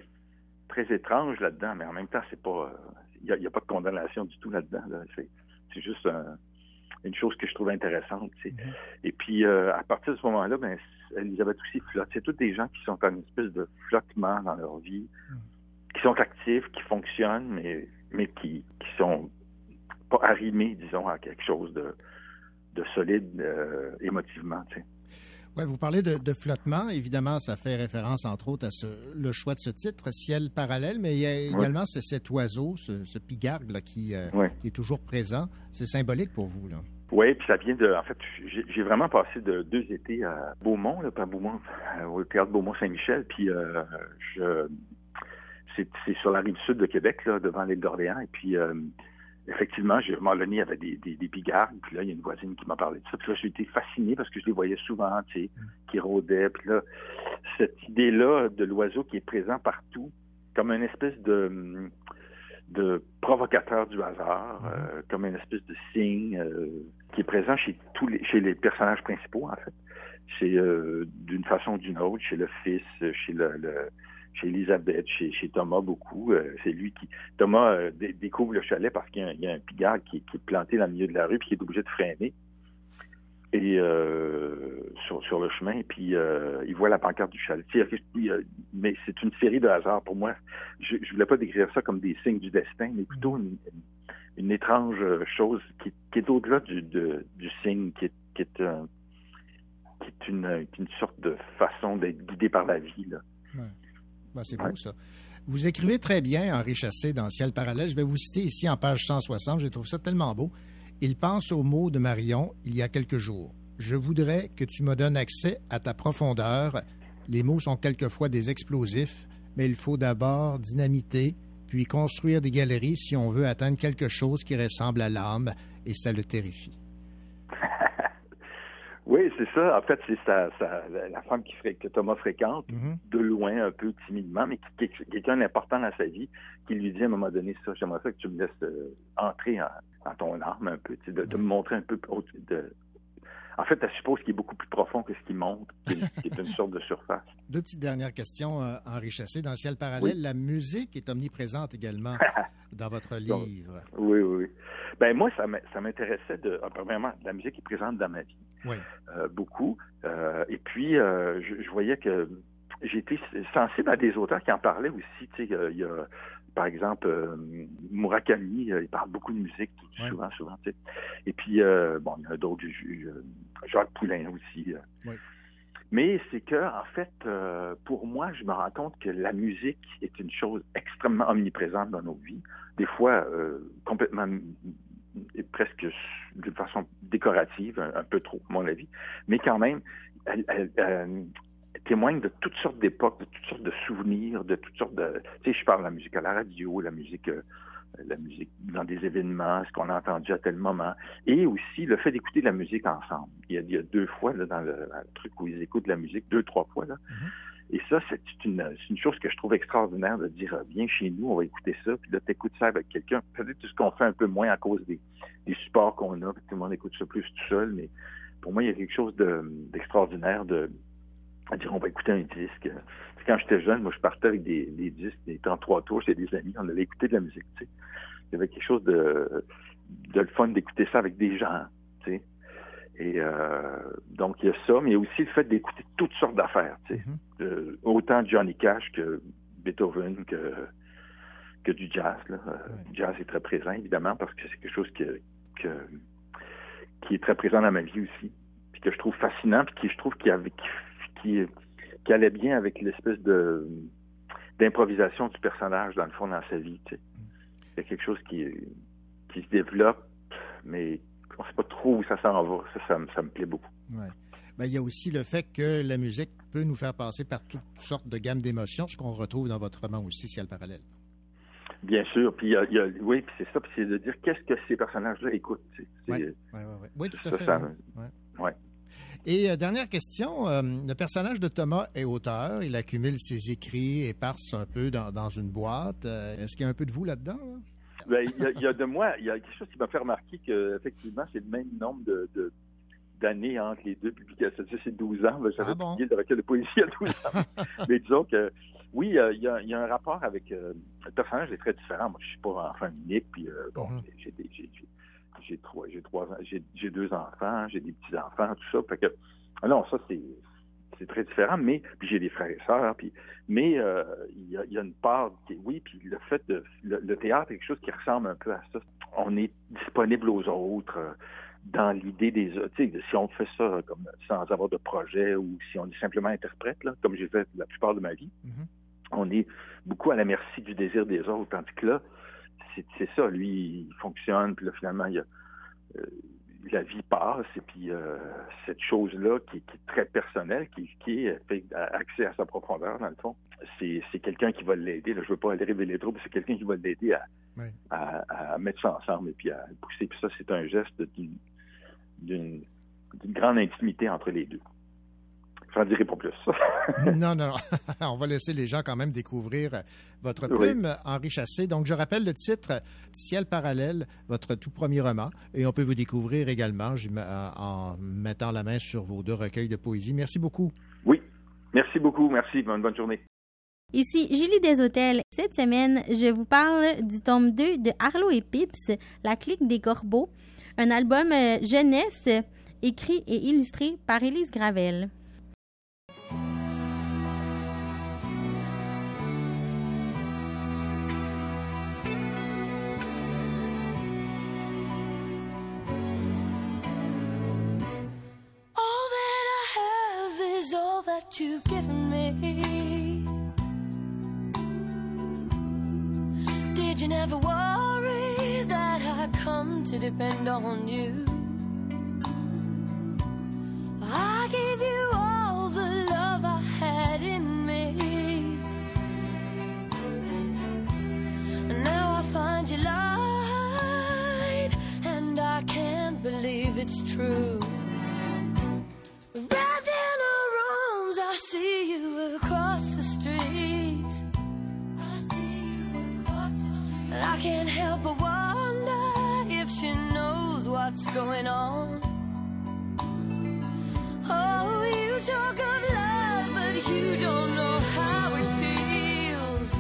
très étrange là-dedans, mais en même temps, c'est pas, euh, il y a, pas de condamnation du tout là-dedans. là. C'est, c'est juste un- une chose que je trouve intéressante. sais. Et puis, euh, à partir de ce moment-là, ben, Elisabeth aussi flotte. C'est tous des gens qui sont en une espèce de flottement dans leur vie, qui sont actifs, qui fonctionnent, mais, mais qui, qui sont pas arrimés, disons, à quelque chose de, de solide euh, émotivement. tu sais. Ouais, vous parlez de, de flottement. Évidemment, ça fait référence, entre autres, à ce- le choix de ce titre, Ciel parallèle, mais il y a également ce- cet oiseau, ce, ce pigargue là, qui, euh, Ouais. qui est toujours présent. C'est symbolique pour vous. Là. Oui, puis ça vient de. En fait, j'ai vraiment passé de deux étés à Beaumont, là, pas Beaumont, euh, au théâtre Beaumont-Saint-Michel, puis euh, je. C'est sur la rive sud de Québec, là, devant l'île d'Orléans, et puis. Effectivement, j'ai moment donné, il y avait des, des, des puis là, il y a une voisine qui m'a parlé de ça. Puis là, j'ai été fasciné parce que je les voyais souvent, tu sais, qui rôdaient. Puis là, cette idée-là de l'oiseau qui est présent partout, comme une espèce de, de provocateur du hasard, euh, comme une espèce de signe euh, qui est présent chez tous les, chez les personnages principaux, en fait. C'est euh, d'une façon ou d'une autre, chez le fils, chez le, le- chez Elisabeth, chez, Thomas beaucoup. Euh, c'est lui qui Thomas euh, dé- découvre le chalet parce qu'il y a un, pigard qui, est planté dans le milieu de la rue puis qui est obligé de freiner. Et euh, sur, le chemin, puis il voit la pancarte du chalet. Mais c'est une série de hasards pour moi. Je, je voulais pas décrire ça comme des signes du destin, mais plutôt une, étrange chose qui, est au-delà du, signe, qui est, une sorte de façon d'être guidé par la vie. Là. Ben, c'est beau, ça. Vous écrivez très bien, Henri Chassé, dans Ciel parallèle. Je vais vous citer ici en page 160. Je trouve ça tellement beau. Il pense aux mots de Marion il y a quelques jours. Je voudrais que tu me donnes accès à ta profondeur. Les mots sont quelquefois des explosifs, mais il faut d'abord dynamiter, puis construire des galeries si on veut atteindre quelque chose qui ressemble à l'âme, et ça le terrifie. Oui, c'est ça. En fait, c'est sa, sa- la femme qui que Thomas fréquente, de loin, un peu timidement, mais qui, qui est quelqu'un d'important dans sa vie, qui lui dit à un moment donné ça, j'aimerais ça que tu me laisses euh, entrer en, en ton âme un peu, de, me montrer un peu de... En fait, elle suppose qu'il est beaucoup plus profond que ce qu'il montre, qui est, qui est une sorte de surface. Deux petites dernières questions, euh, Henri Chassé. Dans Ciel parallèle, Oui. la musique est omniprésente également dans votre livre. Oui, oui, oui. Ben moi, ça m'in- ça m'intéressait de. ah, Premièrement, la musique est présente dans ma vie. Oui. euh, beaucoup. Euh, et puis, euh, je, je voyais que j'étais sensible à des auteurs qui en parlaient aussi. Tu sais, il y a, par exemple, euh, Murakami, euh, il parle beaucoup de musique, tout- souvent, souvent. Tu sais. Et puis, euh, bon, il y en a d'autres, Jacques Poulain aussi. Mais c'est que, en fait, pour moi, je me rends compte que la musique est une chose extrêmement omniprésente dans nos vies. Des fois, complètement et presque d'une façon décorative, un, peu trop, à mon avis. Mais quand même, elle, est témoigne de toutes sortes d'époques, de toutes sortes de souvenirs, de toutes sortes de... Tu sais, je parle de la musique à la radio, la musique... Euh, la musique dans des événements, ce qu'on a entendu à tel moment, et aussi le fait d'écouter de la musique ensemble. Il y a, deux fois là, dans, le, dans, le, truc où ils écoutent de la musique, deux, trois fois. Là. Mm-hmm. Et ça, c'est une, une, chose que je trouve extraordinaire de dire viens chez nous, on va écouter ça, puis là, t'écoutes ça avec quelqu'un. Peut-être tout ce qu'on fait un peu moins à cause des, des supports qu'on a, puis tout le monde écoute ça plus tout seul, mais pour moi, il y a quelque chose d'extraordinaire de, dire on va écouter un disque. Quand j'étais jeune, moi, je partais avec des, des disques, des 33 tours chez des amis, on allait écouter de la musique, tu sais. Il y avait quelque chose de, de le fun d'écouter ça avec des gens, tu sais. Et euh, donc, il y a ça, mais il y a aussi le fait d'écouter toutes sortes d'affaires, tu sais. Mm-hmm. euh, autant Johnny Cash que Beethoven, que, que du jazz. Là. Euh, ouais. jazz est très présent, évidemment, parce que c'est quelque chose que, que, qui est très présent dans ma vie aussi, puis que je trouve fascinant, puis qui je trouve qui, avait, qui, qui, qui allait bien avec l'espèce de d'improvisation du personnage, dans le fond, dans sa vie. Tu sais. Il y a quelque chose qui, qui se développe, mais on ne sait pas trop où ça s'en va. Ça, ça, ça, me plaît beaucoup. Ouais. Ben, il y a aussi le fait que la musique peut nous faire passer par toutes sortes de gammes d'émotions, ce qu'on retrouve dans votre roman aussi, Ciel parallèle. Bien sûr. Puis, il y a, il y a, oui, puis c'est ça. Puis c'est de dire qu'est-ce que ces personnages-là écoutent. Oui, oui, oui. Oui, tout à fait. Ça, ouais. ouais. Et euh, dernière question, euh, le personnage de Thomas est auteur, il accumule ses écrits et parse un peu dans, dans une boîte. Euh, Est-ce qu'il y a un peu de vous là-dedans? Là? Ben, il, y a, il, y a, de moi, il y a quelque chose qui m'a fait remarquer qu'effectivement, c'est le même nombre de, de d'années entre les deux publications. C'est 12 ans. J'avais ah bon? publié le recueil de poésie a 12 ans. Mais disons que, oui, il y a, il y a, y a un rapport avec... Euh, le personnage est très différent. Moi, je suis pas enfant unique, puis euh, bon, mm -hmm. j'ai. J'ai trois, j'ai trois ans, j'ai deux enfants, j'ai des petits enfants, tout ça. Fait que, non, ça c'est, c'est très différent. Mais puis j'ai des frères et sœurs. Puis, mais euh, il y, a, y, a, une part, qui, oui. Puis le fait de le, le, théâtre est quelque chose qui ressemble un peu à ça. On est disponible aux autres euh, dans l'idée des, tu sais, si on fait ça comme sans avoir de projet ou si on est simplement interprète là, comme j'ai fait la plupart de ma vie, mm -hmm. on est beaucoup à la merci du désir des autres. Tandis que là, c'est ça. Lui, il fonctionne. Puis là, finalement, il y a euh, la vie passe et puis euh, cette chose-là qui, qui, est très personnelle, qui, qui est fait accès à sa profondeur, dans le fond, c'est, quelqu'un qui va l'aider. Là, je veux pas aller révéler trop, mais c'est quelqu'un qui va l'aider à, oui. à, à, mettre ça ensemble et puis à pousser. Puis ça, c'est un geste d'une, d'une, d'une grande intimité entre les deux. J'en dirai pas plus. non, non, on va laisser les gens quand même découvrir votre plume, oui. Henri Chassé. Donc, je rappelle le titre Ciel parallèle, votre tout premier roman. Et on peut vous découvrir également en mettant la main sur vos deux recueils de poésie. Merci beaucoup. Oui, merci beaucoup. Merci. Bonne, bonne journée. Ici Julie Deshôtels. Cette semaine, je vous parle du tome 2 de Arlo et Pips, La clique des corbeaux, un album jeunesse écrit et illustré par Élise Gravel. That you've given me. Did you never worry that I come to depend on you? I gave you all the love I had in me. And now I find you lied, and I can't believe it's true. Can't help but wonder if she knows what's going on. Oh, you talk of love, but you don't know how it feels.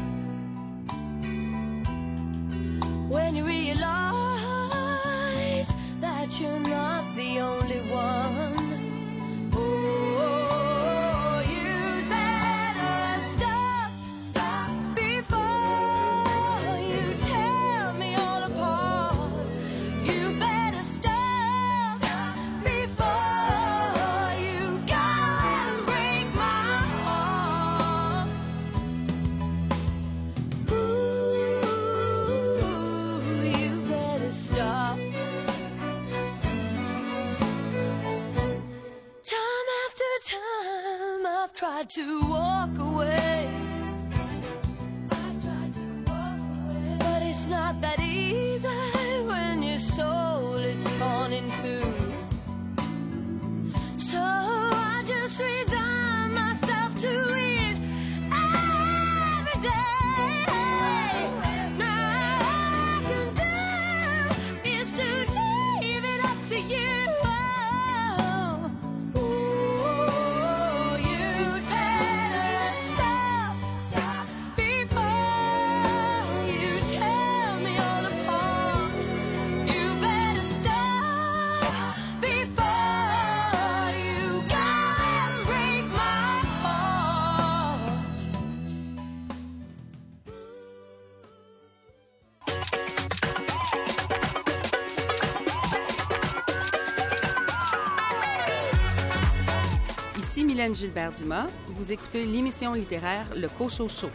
When you realize that you're not tried to walk away. I tried to walk away. But it's not that easy. Guylaine Gilbert-Dumas. Vous écoutez l'émission littéraire Le Cochot Chaud.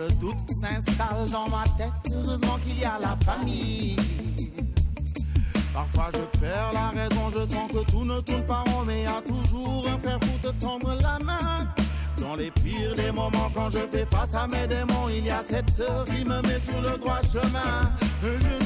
le doute s'installe dans ma tête. Heureusement qu'il y a la famille. Parfois je perds la raison, je sens que tout ne tourne pas rond, mais y a toujours un frère pour te tendre la main. Dans les pires des moments, quand je fais face à mes démons, il y a cette sœur qui me met sur le droit chemin.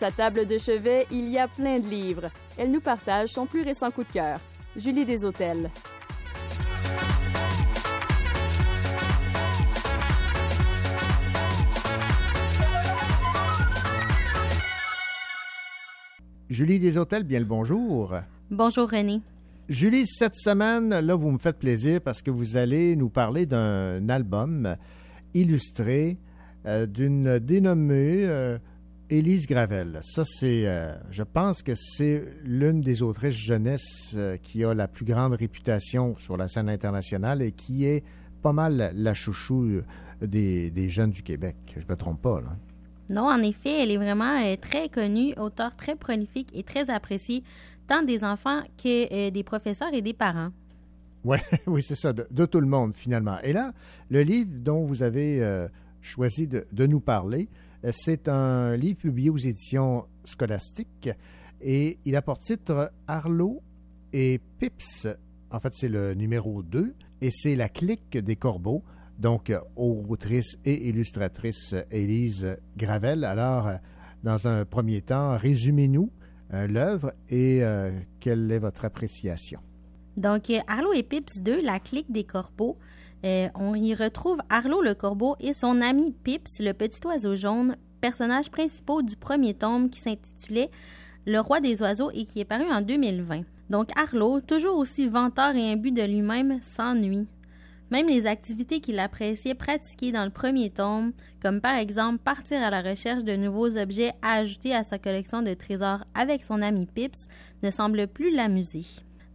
Sa table de chevet, il y a plein de livres. Elle nous partage son plus récent coup de cœur. Julie Hôtels. Julie des Hôtels, bien le bonjour. Bonjour René. Julie, cette semaine, là, vous me faites plaisir parce que vous allez nous parler d'un album illustré euh, d'une dénommée euh, Élise Gravel. Ça, c'est, euh, je pense que c'est l'une des autrices jeunesse qui a la plus grande réputation sur la scène internationale et qui est pas mal la chouchou des, des jeunes du Québec. Je me trompe pas, là. Non, en effet, elle est vraiment euh, très connue, auteur très prolifique et très appréciée, tant des enfants que euh, des professeurs et des parents. Ouais, oui, c'est ça, de, tout le monde finalement. Et là, le livre dont vous avez euh, choisi de, nous parler, c'est un livre publié aux éditions scolastiques et il a pour titre Arlo et Pips. En fait, c'est le numéro 2 et c'est la clique des corbeaux donc autrice et illustratrice Élise Gravel. Alors, euh, dans un premier temps, résumez-nous euh, l'œuvre et euh, quelle est votre appréciation? Donc, Arlo et Pips 2, la clique des corbeaux. On y retrouve Arlo le corbeau et son ami Pips, le petit oiseau jaune, personnages principaux du premier tome qui s'intitulait Le roi des oiseaux et qui est paru en 2020. Donc Arlo, toujours aussi venteur et imbu de lui-même, s'ennuie. Même les activités qu'il appréciait pratiquer dans le premier tome, comme par exemple partir à la recherche de nouveaux objets à ajouter à sa collection de trésors avec son ami Pips, ne semblent plus l'amuser.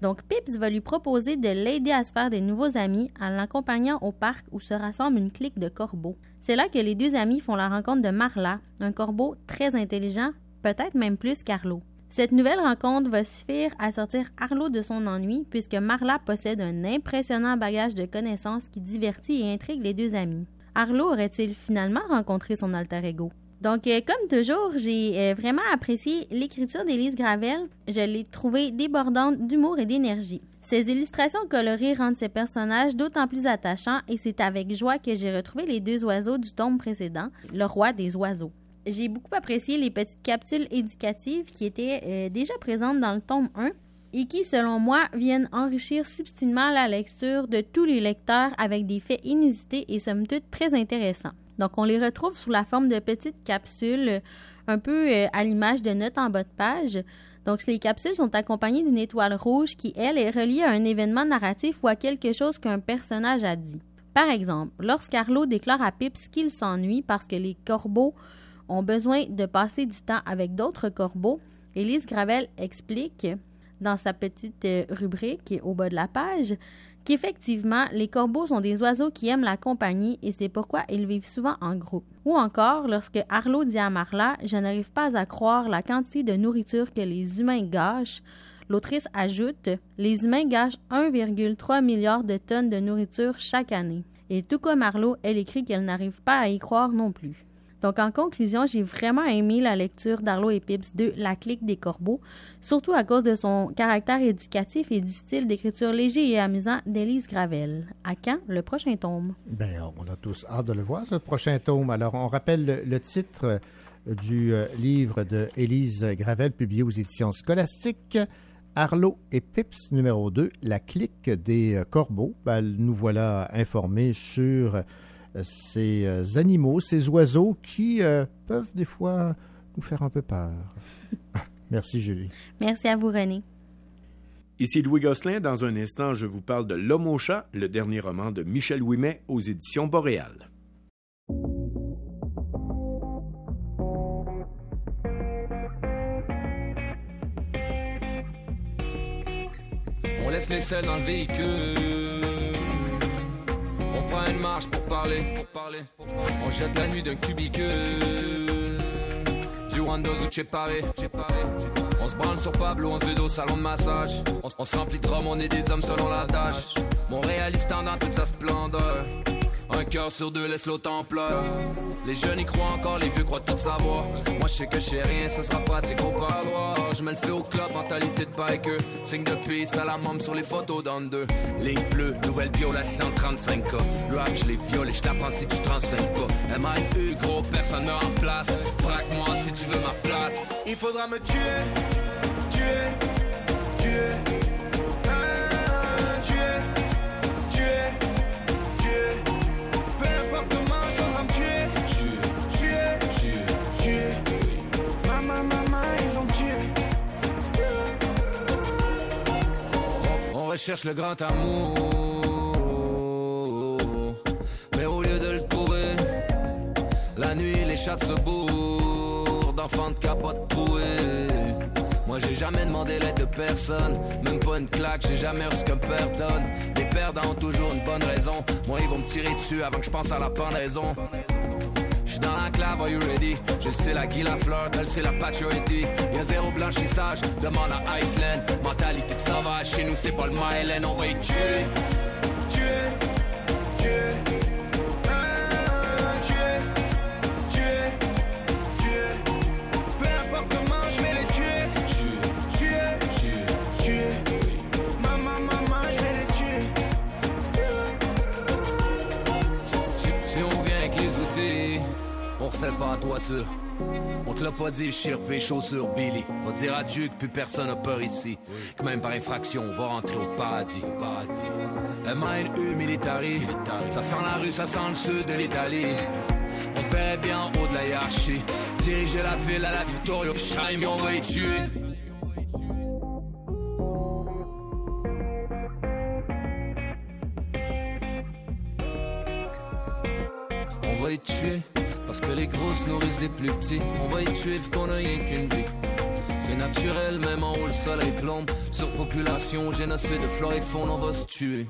Donc Pips va lui proposer de l'aider à se faire des nouveaux amis en l'accompagnant au parc où se rassemble une clique de corbeaux. C'est là que les deux amis font la rencontre de Marla, un corbeau très intelligent, peut-être même plus qu'Arlo. Cette nouvelle rencontre va suffire à sortir Arlo de son ennui puisque Marla possède un impressionnant bagage de connaissances qui divertit et intrigue les deux amis. Arlo aurait-il finalement rencontré son alter ego? Donc, euh, comme toujours, j'ai euh, vraiment apprécié l'écriture d'Élise Gravel. Je l'ai trouvée débordante d'humour et d'énergie. Ses illustrations colorées rendent ses personnages d'autant plus attachants et c'est avec joie que j'ai retrouvé les deux oiseaux du tome précédent, le roi des oiseaux j'ai beaucoup apprécié les petites capsules éducatives qui étaient euh, déjà présentes dans le tome 1 et qui, selon moi, viennent enrichir subtilement la lecture de tous les lecteurs avec des faits inusités et somme toute très intéressants. Donc, on les retrouve sous la forme de petites capsules, un peu euh, à l'image de notes en bas de page. Donc, les capsules sont accompagnées d'une étoile rouge qui, elle, est reliée à un événement narratif ou à quelque chose qu'un personnage a dit. Par exemple, lorsqu'Arlo déclare à Pips qu'il s'ennuie parce que les corbeaux ont besoin de passer du temps avec d'autres corbeaux, Élise Gravel explique dans sa petite euh, rubrique au bas de la page qu'effectivement, les corbeaux sont des oiseaux qui aiment la compagnie et c'est pourquoi ils vivent souvent en groupe. Ou encore, lorsque Arlo dit à Marla Je n'arrive pas à croire la quantité de nourriture que les humains gâchent, l'autrice ajoute Les humains gâchent 1,3 milliard de tonnes de nourriture chaque année. Et tout comme Arlo, elle écrit qu'elle n'arrive pas à y croire non plus. Donc, en conclusion, j'ai vraiment aimé la lecture d'Arlo et Pips de La clique des corbeaux, surtout à cause de son caractère éducatif et du style d'écriture léger et amusant d'Élise Gravel. À quand le prochain tome? Bien, on a tous hâte de le voir, ce prochain tome. Alors, on rappelle le, titre euh, du euh, livre de Élise Gravel, publié aux éditions scolastiques. Arlo et Pips numéro 2, La clique des euh, corbeaux. Ben, nous voilà informés sur ces euh, animaux, ces oiseaux qui euh, peuvent des fois nous faire un peu peur. Merci Julie. Merci à vous René. Ici Louis Gosselin. Dans un instant, je vous parle de L'homme au chat, le dernier roman de Michel Ouimet aux éditions Boréal. On laisse les scènes dans le véhicule une marche pour parler. On jette la nuit d'un cubicule. Du Windows ou Paré. On se branle sur Pablo, on se au salon de massage. On, se remplit de rhum, on est des hommes selon la tâche. Mon réaliste dans toute sa splendeur. Un cœur sur deux laisse l'autre en pleurs. Les jeunes y croient encore, les vieux croient tout savoir. Moi je sais que je sais rien, ça sera pratique au parloir. Je me le fais au club, mentalité de biker. Signe de peace à la môme sur les photos dans deux. Ligne bleue, nouvelle violation 35K. Le rap, je les viole et je t'apprends si tu te renseignes pas. MIU, gros, personne me remplace. Braque-moi si tu veux ma place. Il faudra me tuer, tuer, tuer. Recherche le grand amour. Mais au lieu de le trouver, la nuit les chats se bourrent d'enfants de capote troués. Moi j'ai jamais demandé l'aide de personne, même pas une claque, j'ai jamais reçu qu'un père donne. Les perdants ont toujours une bonne raison. Moi ils vont me tirer dessus avant que je pense à la pendaison. Dans la clave, are you ready? Je le sais, la guille, la fleur, elle c'est la paturity. Y'a zéro blanchissage, demande à Iceland. Mentalité de sauvage, chez nous c'est pas le Myland, on va y. Tuer, tuer. On refait pas la toiture. On te l'a pas dit, chirpe les chaussures Billy. Faut dire adieu que plus personne n'a peur ici. Que même par infraction, on va rentrer au paradis. paradis. MNU militari. Ça sent la rue, ça sent le sud de l'Italie. On ferait bien en haut de la hiérarchie. Diriger la ville à la Victoria Shine, on va y tuer. On va y tuer parce que les grosses nourrissent des plus petits. On va y tuer vu qu'on a rien qu'une vie. C'est naturel, même en haut le soleil plombe. Surpopulation, génocide de flore et faune, on va se tuer.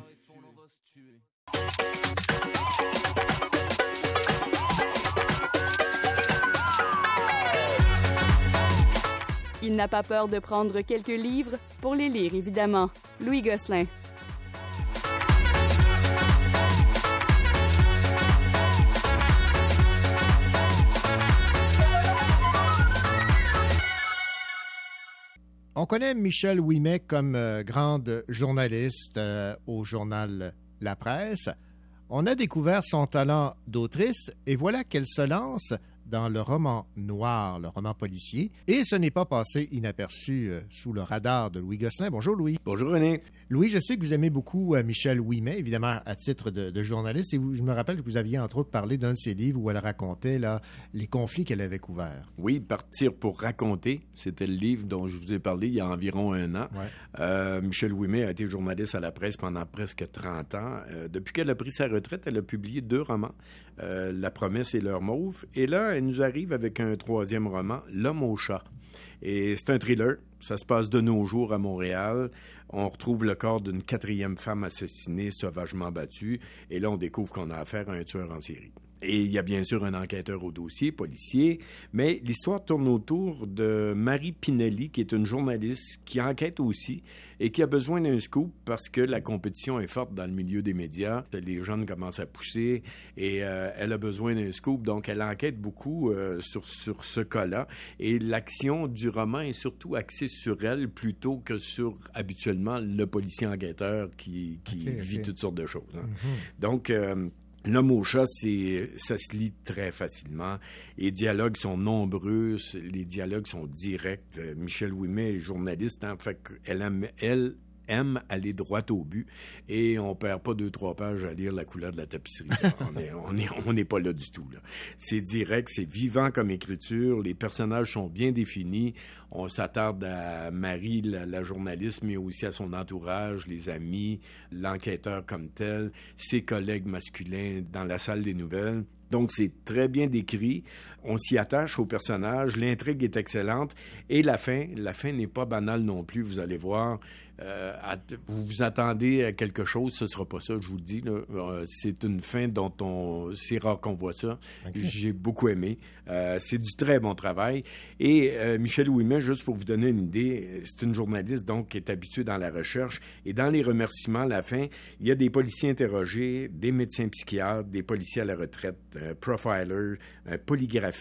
Il n'a pas peur de prendre quelques livres pour les lire, évidemment. Louis Gosselin. On connaît Michel Ouimet comme euh, grande journaliste euh, au journal La Presse. On a découvert son talent d'autrice et voilà qu'elle se lance dans le roman noir, le roman policier. Et ce n'est pas passé inaperçu euh, sous le radar de Louis Gosselin. Bonjour Louis. Bonjour René. Louis, je sais que vous aimez beaucoup euh, Michel Ouimet, évidemment à titre de, de journaliste. Et vous, je me rappelle que vous aviez entre autres parlé d'un de ses livres où elle racontait là, les conflits qu'elle avait couverts. Oui, Partir pour raconter, c'était le livre dont je vous ai parlé il y a environ un an. Ouais. Euh, Michel Ouimet a été journaliste à la presse pendant presque 30 ans. Euh, depuis qu'elle a pris sa retraite, elle a publié deux romans, euh, La promesse et l'heure mauve. Et là, elle nous arrive avec un troisième roman, L'homme au chat. Et c'est un thriller. Ça se passe de nos jours à Montréal. On retrouve le corps d'une quatrième femme assassinée, sauvagement battue. Et là, on découvre qu'on a affaire à un tueur en série. Et il y a bien sûr un enquêteur au dossier, policier, mais l'histoire tourne autour de Marie Pinelli, qui est une journaliste qui enquête aussi et qui a besoin d'un scoop parce que la compétition est forte dans le milieu des médias. Les jeunes commencent à pousser et euh, elle a besoin d'un scoop, donc elle enquête beaucoup euh, sur, sur ce cas-là. Et l'action du roman est surtout axée sur elle plutôt que sur habituellement le policier enquêteur qui, vit toutes sortes de choses. hein. Mhm. Donc, euh, L'homme au chat, c'est, ça se lit très facilement. Les dialogues sont nombreux, les dialogues sont directs. Euh, Michel Ouimet est journaliste, hein, fait qu'elle aime, elle aime aller droit au but et on perd pas deux trois pages à lire la couleur de la tapisserie. on est on est on n'est pas là du tout là. C'est direct, c'est vivant comme écriture, les personnages sont bien définis. On s'attarde à Marie la, la journaliste mais aussi à son entourage, les amis, l'enquêteur comme tel, ses collègues masculins dans la salle des nouvelles. Donc, c'est très bien décrit. On s'y attache au personnage. L'intrigue est excellente. Et la fin, la fin n'est pas banale non plus. Vous allez voir. Euh, vous vous attendez à quelque chose, ce sera pas ça, je vous le dis. Euh, c'est une fin dont on, c'est rare qu'on voit ça. J'ai beaucoup aimé. Euh, c'est du très bon travail. Et Michel Ouimet, juste pour vous donner une idée, c'est une journaliste donc qui est habituée dans la recherche. Et dans les remerciements, à la fin, il y a des policiers interrogés, des médecins psychiatres, des policiers à la retraite, un profiler, un polygraphiste,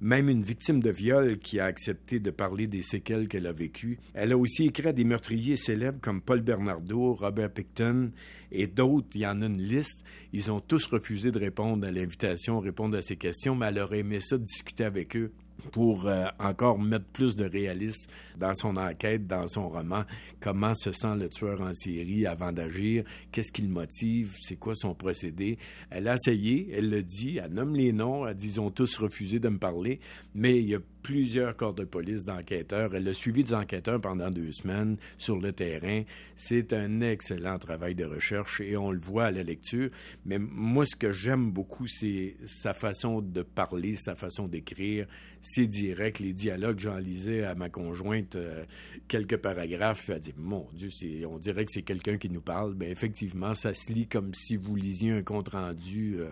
même une victime de viol qui a accepté de parler des séquelles qu'elle a vécues. Elle a aussi écrit à des meurtriers célèbres comme Paul Bernardo, Robert Picton et d'autres. Il y en a une liste. Ils ont tous refusé de répondre à l'invitation, répondre à ces questions, mais elle aurait aimé ça discuter avec eux pour euh, encore mettre plus de réalisme dans son enquête, dans son roman. Comment se sent le tueur en série avant d'agir? Qu'est-ce qui le motive? C'est quoi son procédé? Elle a essayé, elle le dit, elle nomme les noms, elle dit ils ont tous refusé de me parler, mais il y a plusieurs corps de police d'enquêteurs. Elle a suivi des enquêteurs pendant deux semaines sur le terrain. C'est un excellent travail de recherche et on le voit à la lecture. Mais moi, ce que j'aime beaucoup, c'est sa façon de parler, sa façon d'écrire. C'est direct. Les dialogues, j'en lisais à ma conjointe euh, quelques paragraphes. Elle dit Mon Dieu, on dirait que c'est quelqu'un qui nous parle. Bien, effectivement, ça se lit comme si vous lisiez un compte-rendu euh,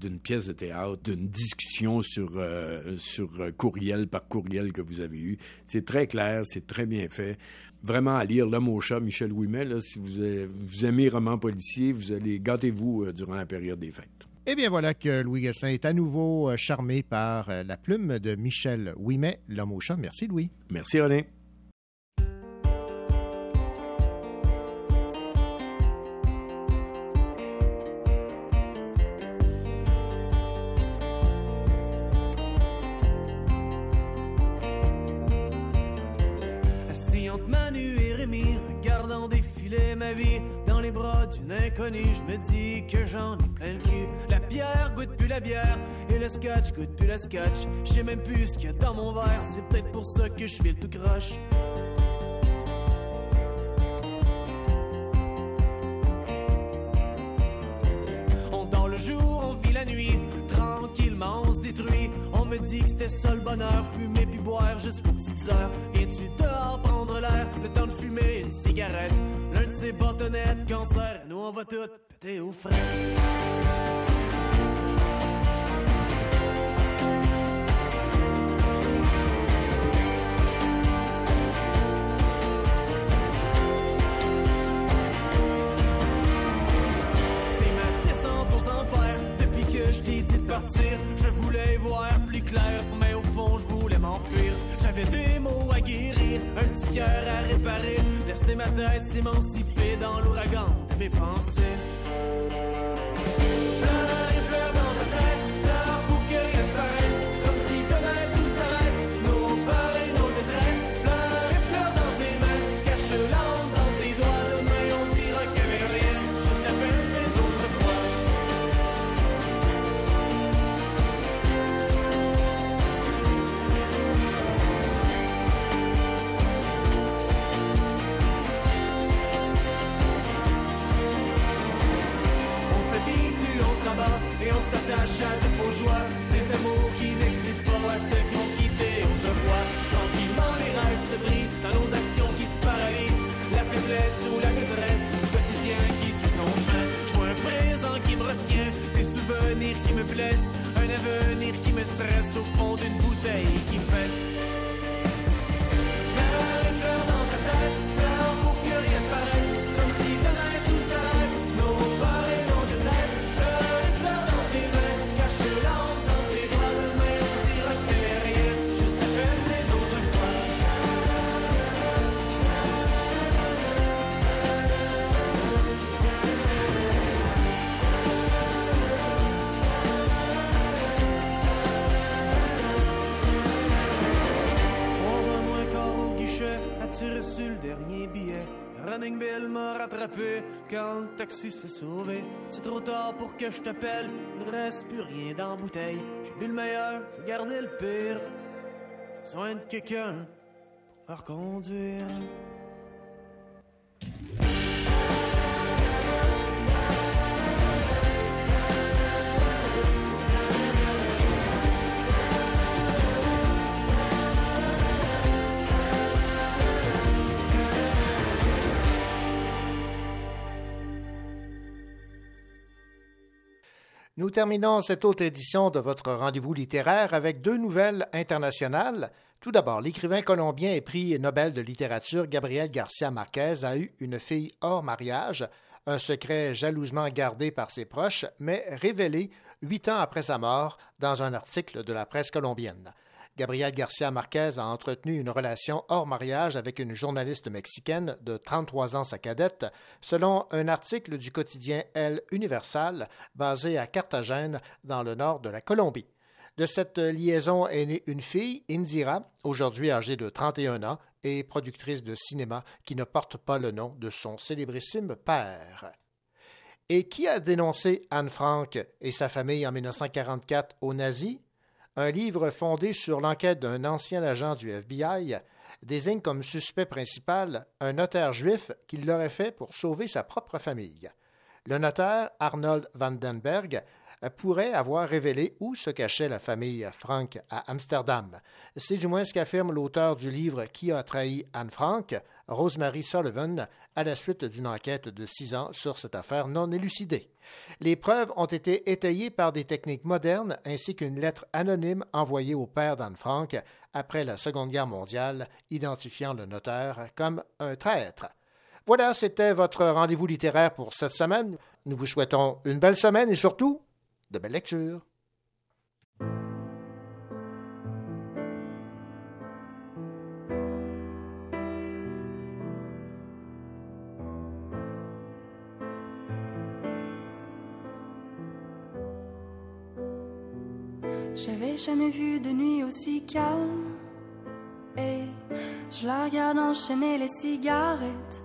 d'une pièce de théâtre, d'une discussion sur, euh, sur courriel par courriel que vous avez eu. C'est très clair, c'est très bien fait. Vraiment à lire L'homme au chat, Michel Ouimet, si vous, aimez romans policiers, vous allez gâtez-vous euh, durant la période des fêtes. Eh bien, voilà que Louis Gasselin est à nouveau euh, charmé par euh, la plume de Michel Ouimet, L'homme au chat. Merci, Louis. Merci, René. Je me dis que j'en ai plein le cul. La bière goûte plus la bière et le scotch goûte plus la scotch. Je sais même plus ce qu'il y a dans mon verre. C'est peut-être pour ça que je fais le tout croche. On dort le jour, on vit la nuit. Tranquillement, on se détruit. On me dit que c'était ça le bonheur. Fumer puis boire jusqu'aux petites heures. Viens-tu dehors? Le temps de fumer une cigarette. L'un de ces bâtonnettes, cancer. Nous, on va tout péter au frais. je t'ai dit de partir. Je voulais voir plus clair, mais je voulais m'enfuir. J'avais des mots à guérir, un petit cœur à réparer. Laisser ma tête s'émanciper dans l'ouragan de mes pensées. Un avenir qui me stresse au fond d'une bouteille qui fesse. Running Bill m'a rattrapé quand le taxi s'est sauvé. C'est trop tard pour que je t'appelle, il reste plus rien dans la bouteille. J'ai bu le meilleur, j'ai gardé le pire. Besoin de quelqu'un pour reconduire. Nous terminons cette autre édition de votre rendez-vous littéraire avec deux nouvelles internationales. Tout d'abord, l'écrivain colombien et prix Nobel de littérature Gabriel Garcia Marquez a eu une fille hors mariage, un secret jalousement gardé par ses proches, mais révélé huit ans après sa mort dans un article de la presse colombienne. Gabriel Garcia Marquez a entretenu une relation hors mariage avec une journaliste mexicaine de 33 ans sa cadette, selon un article du quotidien El Universal basé à Carthagène, dans le nord de la Colombie. De cette liaison est née une fille, Indira, aujourd'hui âgée de 31 ans et productrice de cinéma, qui ne porte pas le nom de son célébrissime père. Et qui a dénoncé Anne Frank et sa famille en 1944 aux nazis? Un livre fondé sur l'enquête d'un ancien agent du FBI désigne comme suspect principal un notaire juif qui l'aurait fait pour sauver sa propre famille. Le notaire Arnold Vandenberg pourrait avoir révélé où se cachait la famille Frank à Amsterdam. C'est du moins ce qu'affirme l'auteur du livre Qui a trahi Anne Frank, Rosemary Sullivan, à la suite d'une enquête de six ans sur cette affaire non élucidée. Les preuves ont été étayées par des techniques modernes ainsi qu'une lettre anonyme envoyée au père d'Anne Frank après la Seconde Guerre mondiale, identifiant le notaire comme un traître. Voilà, c'était votre rendez-vous littéraire pour cette semaine. Nous vous souhaitons une belle semaine et surtout de belles lectures. Jamais vu de nuit aussi calme. Et je la regarde enchaîner les cigarettes.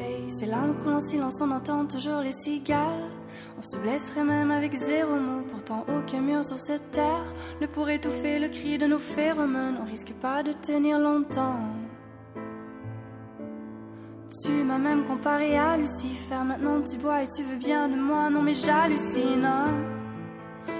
Et c'est coulent en silence, on entend toujours les cigales. On se blesserait même avec zéro mot. Pourtant, aucun mur sur cette terre ne pourrait étouffer le cri de nos phéromones. On risque pas de tenir longtemps. Tu m'as même comparé à Lucifer. Maintenant, tu bois et tu veux bien de moi. Non, mais j'hallucine.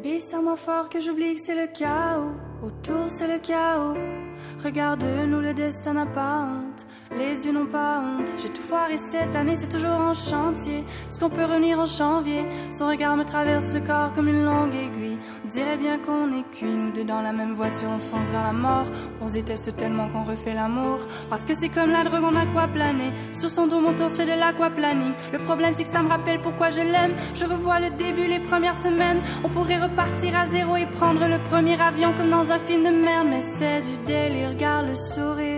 Bébé, serre-moi fort que j'oublie que c'est le chaos. Autour, c'est le chaos. Regarde-nous, le destin n'a pas honte. Les yeux n'ont pas honte. J'ai tout foiré cette année, c'est toujours en chantier. Est-ce qu'on peut revenir en janvier Son regard me traverse le corps comme une longue aiguille. On dirait bien qu'on est cuits, nous deux dans la même voiture, on fonce vers la mort. On se déteste tellement qu'on refait l'amour. Parce que c'est comme la drogue, on aquaplané. Sur son dos, mon tour se fait de l'aquaplaning. Le problème, c'est que ça me rappelle pourquoi je l'aime. Je revois le début, les premières semaines. On pourrait repartir à zéro et prendre le premier avion comme dans un film de merde. Mais c'est du délire, garde le sourire.